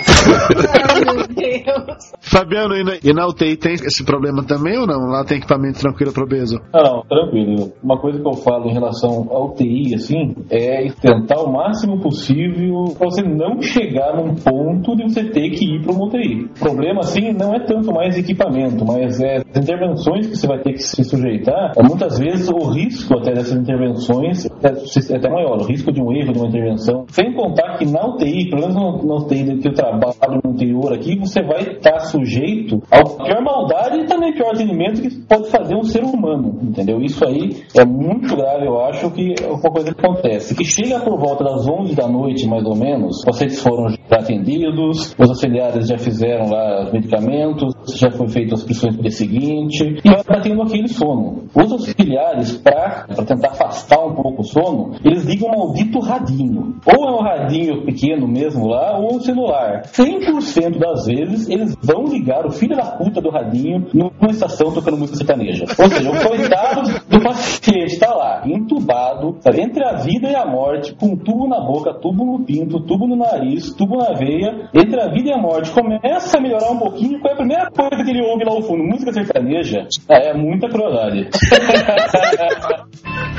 Meu Deus. Fabiano, e na, e na UTI tem esse problema também ou não? Lá tem equipamento tranquilo pro obeso? Não, não, tranquilo. Uma coisa que eu falo em relação ao UTI, assim, é tentar o máximo possível pra você não chegar num ponto de você ter que ir para uma UTI. O problema, assim, não é tanto mais equipamento, mas é as intervenções que você vai ter que se sujeitar. É, muitas vezes o risco até dessas intervenções é, é até maior, o risco de um erro de uma intervenção. Sem contar que na UTI, pelo menos no- na UTI que eu trabalho no interior aqui, você vai estar sujeito à pior maldade e também pior alimento que pode fazer um ser humano, entendeu? Isso aí é muito grave, eu acho, que é uma coisa que acontece. Que chega por volta das 11 da noite, mais ou menos, vocês foram já atendidos, os auxiliares já fizeram lá os medicamentos, já foi feito as prescrições pro dia seguinte, e vai batendo aquele sono. Os auxiliares, para tentar afastar um pouco o sono, eles ligam um maldito radinho. Ou é um radinho pequeno mesmo lá, ou um celular. 100% das vezes, eles vão ligar o filho da puta do radinho numa estação tocando música sertaneja. Ou seja, coitado do paciente tá lá, entubado, sabe, entre a vida e a morte, com um tubo na boca, tubo no pinto, tubo no nariz, tubo na veia, entre a vida e a morte, começa a melhorar um pouquinho, qual é a primeira coisa que ele ouve lá ao fundo? Música sertaneja? É, é muita crueldade.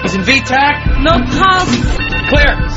He's in VTAC. No pulse. Clear.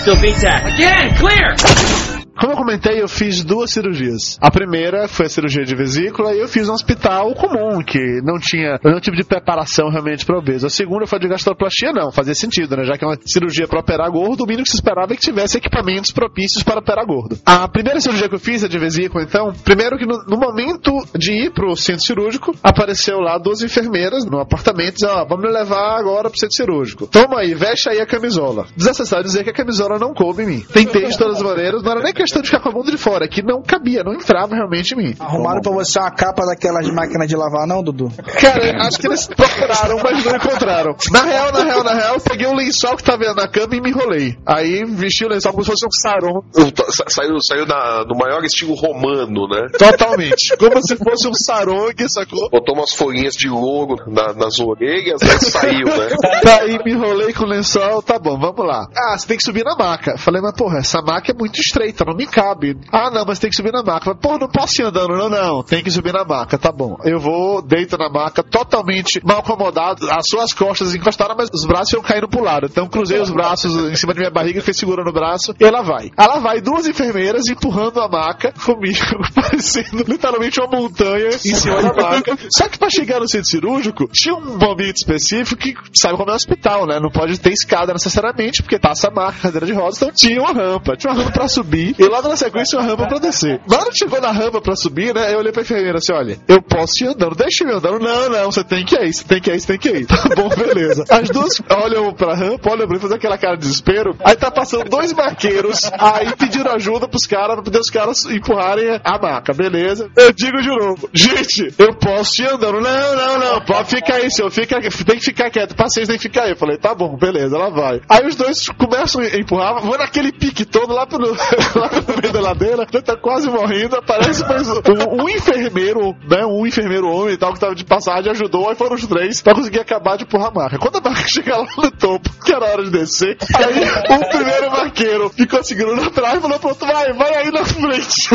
Still VTAC. Again, clear. Como eu comentei, eu fiz duas cirurgias. A primeira foi a cirurgia de vesícula e eu fiz um hospital comum, que não tinha nenhum tipo de preparação realmente para obeso. A segunda foi de gastroplastia, não, fazia sentido, né? Já que é uma cirurgia para operar gordo, o mínimo que se esperava é que tivesse equipamentos propícios para operar gordo. A primeira cirurgia que eu fiz, a de vesícula, então, primeiro que no, no momento de ir pro centro cirúrgico, apareceu lá duas enfermeiras no apartamento dizendo, ó, vamos me levar agora pro centro cirúrgico. Toma aí, veste aí a camisola. Desnecessário dizer que a camisola não coube em mim. Tentei de todas as maneiras, não era nem questão de ficar com a bunda de fora, que não cabia, não entrava realmente em mim. Arrumaram pra você uma capa daquelas máquinas de lavar, não, Dudu? Cara, acho que eles procuraram, mas não encontraram. Na real, na real, na real, eu peguei o lençol que tava na cama e me enrolei. Aí vesti o lençol como se fosse um sarong. Sa- Saiu, saiu na- no maior estilo romano, né? Totalmente. Como se fosse um sarong, sacou? Botou umas folhinhas de louro na- nas orelhas, aí saiu, né? Daí me enrolei com o lençol, tá bom, vamos lá. Ah, você tem que subir na maca. Falei, mas porra, essa maca é muito estreita, não me cabe. Ah, não, mas tem que subir na maca. Pô, não posso ir andando, não, não. Tem que subir na maca, tá bom. Eu vou, deito na maca, totalmente mal acomodado. As suas costas encostaram, mas os braços iam caindo pro lado. Então cruzei os braços em cima de minha barriga, fui segurando o braço e ela vai. Ela vai, duas enfermeiras empurrando a maca comigo, parecendo literalmente uma montanha em cima da maca. Só que pra chegar no centro cirúrgico, tinha um momento específico que sabe como é o hospital, né? Não pode ter escada necessariamente, porque passa a maca, cadeira de rodas, então tinha uma rampa. Tinha uma rampa pra subir logo na sequência uma rampa pra descer. Na hora que chegou na rampa pra subir, né? Eu olhei pra enfermeira assim: olha, eu posso ir andando, deixa eu ir andando. Não, não, você tem que ir você tem que ir você tem que ir. Tá bom, beleza. As duas olham pra rampa, olham pra mim, aquela cara de desespero. Aí tá passando dois maqueiros, aí pediram ajuda pros caras, pra poder os caras empurrarem a maca, beleza? Eu digo de novo, gente, eu posso ir andando. Não, não, não, pode ficar aí, senhor, fica, tem que ficar quieto, paciente tem que ficar aí. Eu falei, tá bom, beleza, ela vai. Aí os dois começam a empurrar, vão naquele pique todo lá pelo, no meio da ladeira, tá quase morrendo, aparece mais um, um enfermeiro, né, um enfermeiro homem e tal, que tava de passagem, ajudou, aí foram os três pra conseguir acabar de empurrar a marca. Quando a marca chega lá no topo, que era hora de descer, aí o primeiro marqueiro ficou segurando atrás e falou pro outro, vai, vai aí na frente.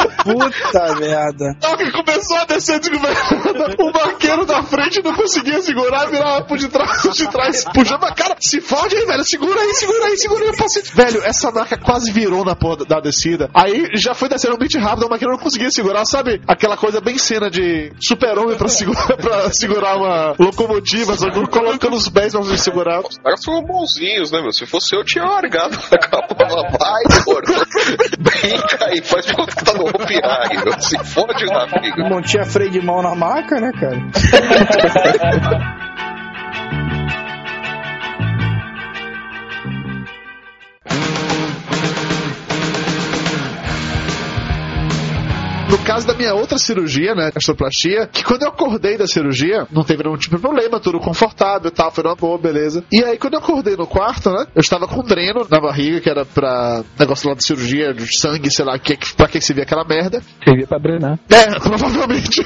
Puta merda. Só que começou a descer. O barqueiro da frente não conseguia segurar, virava por de trás, por de trás, puxando a cara. Se fode aí, velho. Segura aí, segura aí, segura aí. Paciente. Velho, essa marca quase virou na porra da descida. Aí já foi descendo muito rápido, a máquina não conseguia segurar, sabe? Aquela coisa bem cena de super-homem pra, segurar, pra segurar uma locomotiva, só colocando os pés pra segurar. Os caras foram bonzinhos, né, meu? Se fosse eu, tinha largado a capa. Vai, gordo. Brinca aí, faz de conta que tá no Meu. Se fode na briga. Não tinha freio de mão na maca, né, cara? No caso da minha outra cirurgia, né, gastroplastia, que quando eu acordei da cirurgia, não teve nenhum tipo de problema, tudo confortável e tal, foi uma boa, beleza. E aí quando eu acordei no quarto, né, eu estava com um dreno na barriga, que era pra negócio lá de cirurgia, de sangue, sei lá, que, pra que se via aquela merda. Servia pra drenar. É, provavelmente.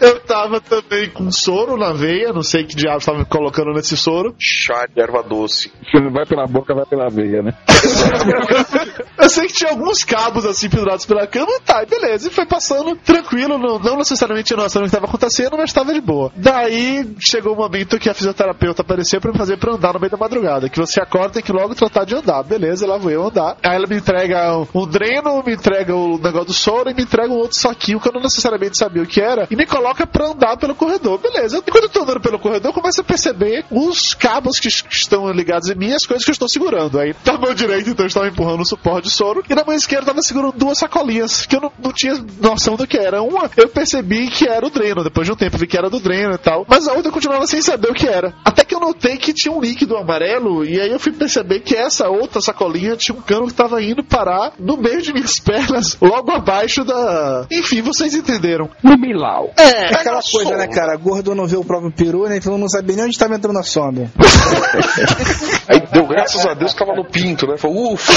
eu tava também com soro na veia, não sei que diabo tava me colocando nesse soro. Chá de erva doce. Se não vai pela boca, vai pela veia, né? eu sei que tinha alguns cabos assim pendurados pela cama, tá, e beleza. E foi passando tranquilo, não, não necessariamente eu não sabia o que estava acontecendo, mas estava de boa. Daí chegou o momento que a fisioterapeuta apareceu pra me fazer pra andar no meio da madrugada. Que você acorda tem que logo tratar de andar. Beleza, lá vou eu andar. Aí ela me entrega um, um dreno, me entrega o negócio do soro e me entrega um outro saquinho que eu não necessariamente sabia o que era. E me coloca pra andar pelo corredor. Beleza. E quando eu tô andando pelo corredor, eu começo a perceber os cabos que estão ligados em mim e as coisas que eu estou segurando. Aí na mão direita, então, eu estava empurrando o suporte de soro. E na mão esquerda, eu tava segurando duas sacolinhas que eu não, não tinha noção do que era. Uma, eu percebi que era o dreno. Depois de um tempo, vi que era do dreno e tal. Mas a outra eu continuava sem saber o que era. Até que eu notei que tinha um líquido amarelo. E aí eu fui perceber que essa outra sacolinha tinha um cano que tava indo parar no meio de minhas pernas, logo abaixo da. Enfim, vocês entenderam. No Milau. É, aquela coisa, né, cara? Gordo não vê o próprio peru, né? Então não sabe nem onde tava entrando a sonda. Aí deu graças a Deus que tava no pinto, né? Falou, ufa.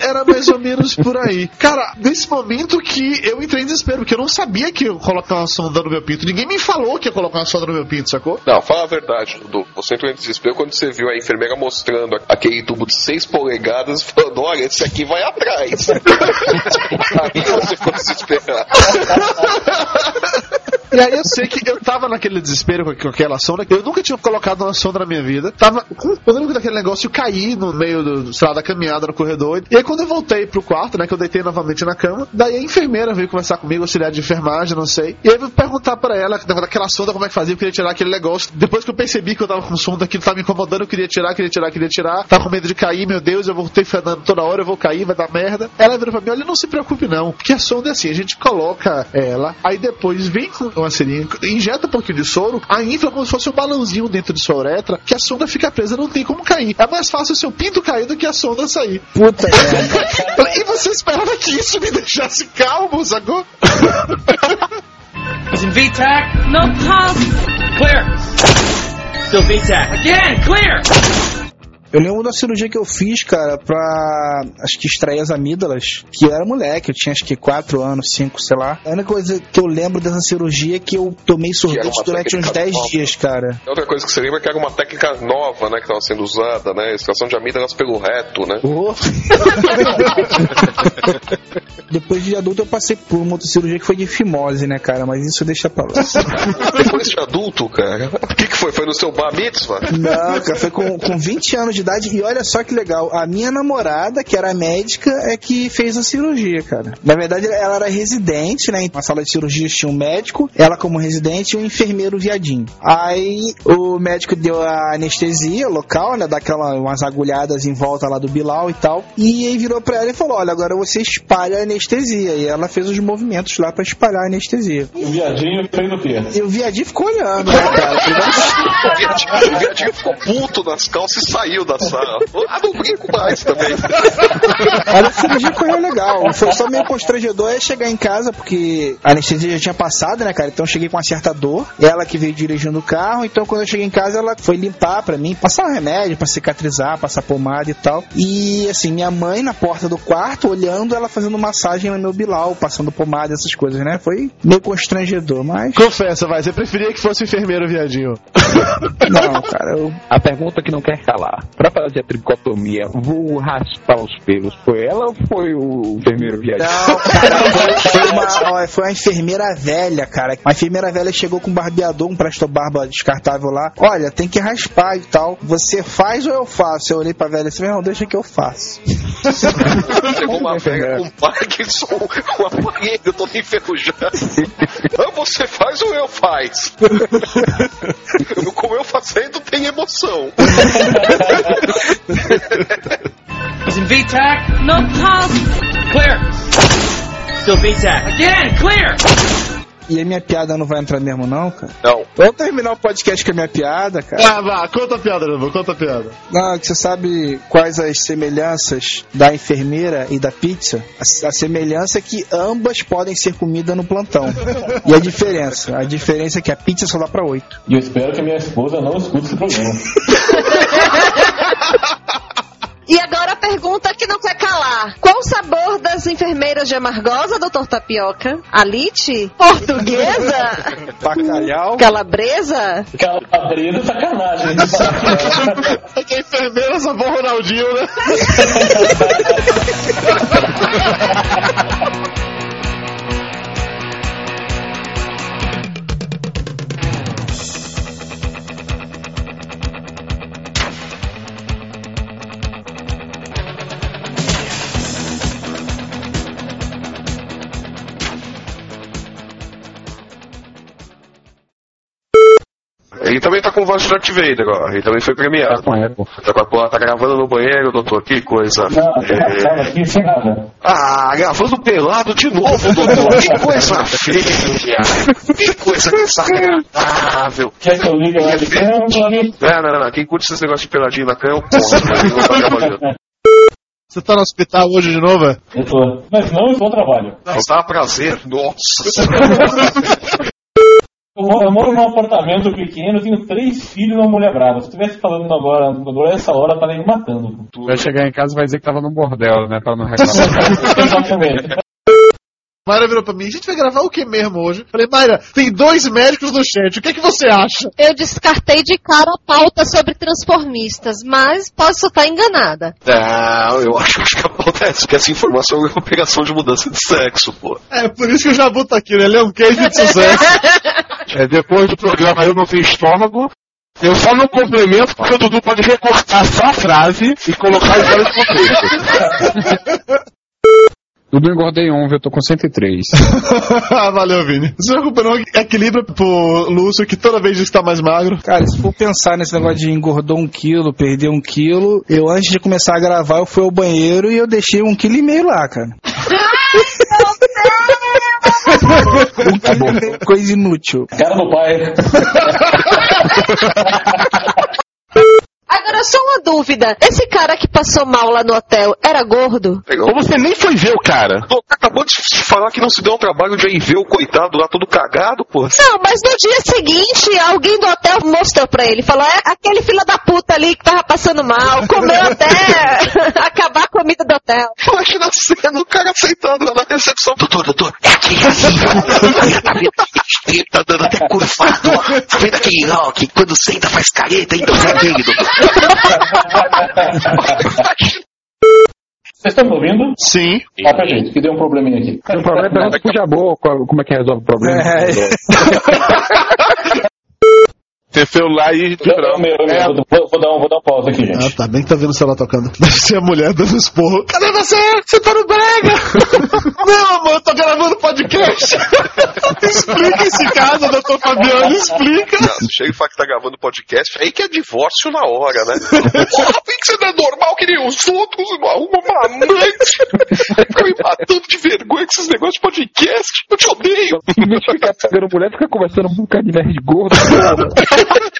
Era mais ou menos por aí. Cara, nesse momento que eu entrei em desespero, porque eu não sabia que eu colocar uma sonda no meu pinto. Ninguém me falou que ia colocar uma sonda no meu pinto, sacou? Não, fala a verdade, Dudu. Você entrou em desespero quando você viu a enfermeira mostrando aquele tubo de 6 polegadas e falando: olha, esse aqui vai atrás. Aí você ficou desesperado. E aí eu sei que eu tava naquele desespero com, com aquela sonda, eu nunca tinha colocado uma sonda na minha vida. Tava. Eu lembro daquele negócio, eu caí no meio do, sei lá, da caminhada no corredor. E aí quando eu voltei pro quarto, né, que eu deitei novamente na cama, daí a enfermeira veio conversar comigo, auxiliar de enfermagem, não sei. E aí eu vou perguntar pra ela, daquela sonda, como é que fazia, eu queria tirar aquele negócio. Depois que eu percebi que eu tava com sonda, aquilo tava me incomodando, eu queria tirar, queria tirar, queria tirar. Tava com medo de cair, meu Deus, eu vou ter fedando toda hora, eu vou cair, vai dar merda. Ela virou pra mim, olha, não se preocupe não, porque a sonda é assim, a gente coloca ela, aí depois vem com uma seringa, injeta um pouquinho de soro, aí infla como se fosse um balãozinho dentro de sua uretra, que a sonda fica presa, não tem como cair. É mais fácil o seu pinto cair do que a sonda sair. Puta E você esperava que isso me deixasse calmo, sacou? Using VTAC. No pulse. Clear. Still VTAC. Again, clear. Eu lembro da cirurgia que eu fiz, cara, pra acho que extrair as amígdalas, que eu era moleque, eu tinha acho que 4 anos, 5, sei lá. A única coisa que eu lembro dessa cirurgia é que eu tomei sorvete durante uns técnica 10 nova. dias, cara. Outra coisa que você lembra é que era uma técnica nova, né, que estava sendo usada, né? Extração de amígdalas pelo reto, né? Depois de adulto eu passei por uma outra cirurgia que foi de fimose, né, cara? Mas isso deixa pra lá. Depois de adulto, cara. O que, que foi? Foi no seu bar mitzvah? Não, cara, foi com, com 20 anos de idade. E olha só que legal, a minha namorada, que era médica, é que fez a cirurgia, cara. Na verdade, ela era residente, né? Em uma sala de cirurgias tinha um médico, ela como residente e um enfermeiro viadinho. Aí o médico deu a anestesia local, né? Daquela umas agulhadas em volta lá do Bilal e tal. E aí virou pra ela e falou: Olha, agora você espalha a anestesia. E ela fez os movimentos lá pra espalhar a anestesia. O viadinho fez o quê? E o viadinho ficou olhando, né, cara? O viadinho, o viadinho ficou puto nas calças e saiu da sala. Ah, não brinco mais também. Olha, a cirurgia correu legal. Foi só meio constrangedor é chegar em casa, porque a anestesia já tinha passado, né, cara? Então eu cheguei com uma certa dor. Ela que veio dirigindo o carro. Então quando eu cheguei em casa, ela foi limpar pra mim, passar um remédio pra cicatrizar, passar pomada e tal. E assim, minha mãe na porta do quarto, olhando ela fazendo massagem no meu bilau, passando pomada, essas coisas, né? Foi meio constrangedor, mas. Confessa, vai, você preferia que fosse enfermeiro viadinho. Não, cara, eu. A pergunta que não quer calar. Pra fazer a tricotomia, vou raspar os pelos. Foi ela ou foi o enfermeiro viajante? Não, cara, foi, uma, ó, foi uma enfermeira velha, cara. Uma enfermeira velha chegou com um barbeador, um presto barba descartável lá. Olha, tem que raspar e tal. Você faz ou eu faço? Eu olhei pra velha assim, não, deixa que eu faço. Chegou uma velha com um Parkinson, um aparelho todo enferrujado. Ah, você faz ou eu faz? Como eu fazendo tem emoção. Using VTAC. No pulse. Clear. Still VTAC. Again, clear. E a minha piada não vai entrar mesmo, não, cara? Não. Vamos terminar o podcast com a minha piada, cara. Ah, vá, conta a piada, Leandro, conta a piada. Não, que você sabe quais as semelhanças da enfermeira e da pizza? A, a semelhança é que ambas podem ser comida no plantão. E a diferença? A diferença é que a pizza só dá pra oito. E eu espero que a minha esposa não escute esse programa. E agora a pergunta que não quer calar. Qual o sabor das enfermeiras de Amargosa, doutor Tapioca? Alite? Portuguesa? Bacalhau? Calabresa? Calabresa sacanagem. É que a enfermeira só for Ronaldinho, né? Ele também tá com voz de Darth Vader, ó. Ele também foi premiado. Tá com eco. Tá com a porra, tá gravando no banheiro, doutor. Que coisa. Não, É. tava aqui sem nada. Ah, gravando pelado de novo, doutor. Que coisa feia. Que coisa desagradável. Quer que eu ligue a webcam, Tony? Não, não, não, não. Quem curte esses negócios de peladinho na cama, porra, tá. Você tá no hospital hoje de novo, é? Eu tô. Mas não, eu tô ao trabalho. Não, tá prazer. Nossa. Eu moro, num apartamento pequeno, tenho três filhos e uma mulher brava. Se estivesse falando agora, agora essa hora, estaria me matando. Vai chegar em casa e vai dizer que tava no bordel, né? Pra não reclamar. Exatamente. Mayra virou pra mim, a gente vai gravar o que mesmo hoje? Falei, Mayra, tem dois médicos no chat, o que, é que você acha? Eu descartei de cara a pauta sobre transformistas, mas posso estar enganada. Não, eu acho, acho que a pauta é essa, que essa informação é uma pegação de mudança de sexo, pô. É, por isso que o Jabu tá aqui, né? Ele é um case de sucesso. É, depois do programa eu não tenho estômago. Eu só não complemento porque o Dudu pode recortar só a frase e colocar em fora de contexto. Tudo eu engordei um, viu? Eu tô com 103. Valeu, Vini. Você recuperou equilíbrio pro Lúcio, que toda vez diz que tá mais magro. Cara, se for pensar nesse negócio de engordou um quilo, perdeu um quilo, eu antes de começar a gravar, eu fui ao banheiro e eu deixei um quilo e meio lá, cara. um quilo e meio, coisa inútil. Cara do pai. Agora, só uma dúvida. Esse cara que passou mal lá no hotel era gordo? Ou você nem foi ver o cara. Pô, acabou de falar que não se deu o trabalho de ir ver o coitado lá todo cagado, pô. Não, mas no dia seguinte, alguém do hotel mostrou pra ele. Falou, é aquele filho da puta ali que tava passando mal, comeu até acabar a comida do hotel. Imagina a cena, o cara sentado lá na recepção. Doutor, doutor, é aqui, aqui. Tá vendo? Tá dando até curvado, ó. Tá vendo aquele, ó, que quando senta faz careta, então é dele, doutor. Vocês estão me ouvindo? Sim. Ó, pra gente, que deu um probleminha aqui. O problema é pergunta pro Jabô como é que resolve o problema. Tem celular aí de Não, não, meu, meu, vou, vou dar um, vou dar um pause aqui, gente. Ah, tá bem que tá vendo o celular tocando. Deve ser a mulher dando esporro. Cadê você? Você tá no brega? Não, amor, eu tô gravando podcast. Explica esse caso, doutor Fabiano, explica. Não, chega e fala que tá gravando podcast, aí que é divórcio na hora, né? Porra, vem que você não é normal que nem os outros, não arruma uma amante. Fica me matando de vergonha com esses negócios de podcast. Eu te odeio. De ficar pegando mulher, fica conversando um bocado de nerd gordo.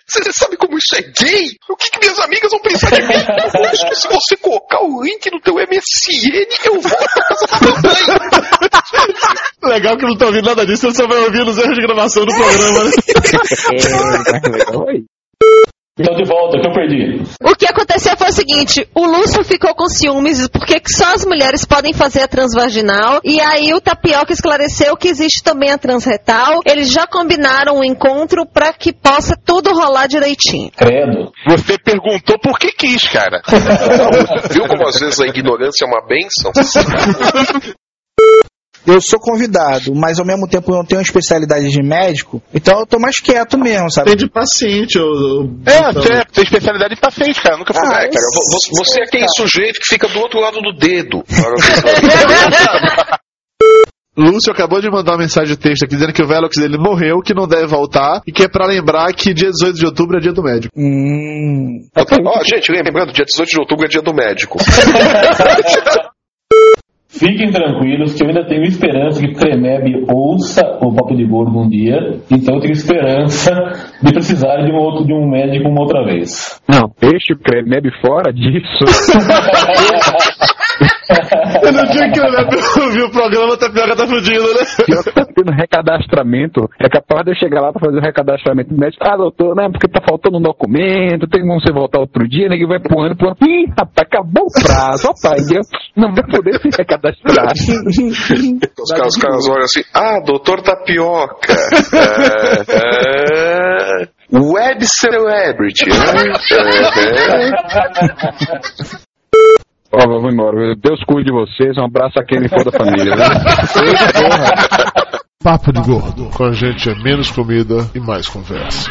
Você sabe como isso é gay? O que, que minhas amigas vão pensar de mim? Eu acho que se você colocar o link no teu MSN, eu volto pra casa da mamãe. Legal que eu não tô ouvindo nada disso, eu só vai ouvir os erros de gravação do programa, né? Então, de volta, que eu perdi. O que aconteceu foi o seguinte: o Lúcio ficou com ciúmes porque só as mulheres podem fazer a transvaginal. E aí o Tapioca esclareceu que existe também a transretal. Eles já combinaram um encontro para que possa tudo rolar direitinho. Credo. Você perguntou por que quis, cara. Viu como às vezes a ignorância é uma benção? Eu sou convidado, mas ao mesmo tempo eu não tenho especialidade de médico, então eu tô mais quieto mesmo, sabe? Tem de paciente, eu. É, você tem especialidade de paciente, cara. Nunca fui. Ah, cara, vo- vo- você é aquele sujeito que fica do outro lado do dedo. Lúcio acabou de mandar uma mensagem de texto aqui dizendo que o Velox dele morreu, que não deve voltar, e que é pra lembrar que dia 18 de outubro é dia do médico. Hum. Ó, gente, lembrando, dia 18 de outubro é dia do médico. Fiquem tranquilos que eu ainda tenho esperança que Tremeb ouça o Papo de Gordo um dia, então eu tenho esperança de precisar de um outro de um médico uma outra vez. Não, deixa o Cremeb fora disso. Eu não tinha que olhar pra ouvir o programa, até pior que tá fudido, né? Pior que tá tendo recadastramento, é capaz de eu chegar lá pra fazer o recadastramento do médico. Ah, doutor, não, porque tá faltando um documento, tem como você voltar outro dia, ninguém vai empurrando, empurrando. Ih, rapaz, acabou o prazo, rapaz, eu não vai poder se recadastrar. Os caras, os caras olham assim, ah, doutor Tapioca. É, é, web celebrity, né? É, Ó, vamos embora. Deus cuide de vocês, um abraço a quem me for da família. Né? Papo de gordo. Com a gente é menos comida e mais conversa.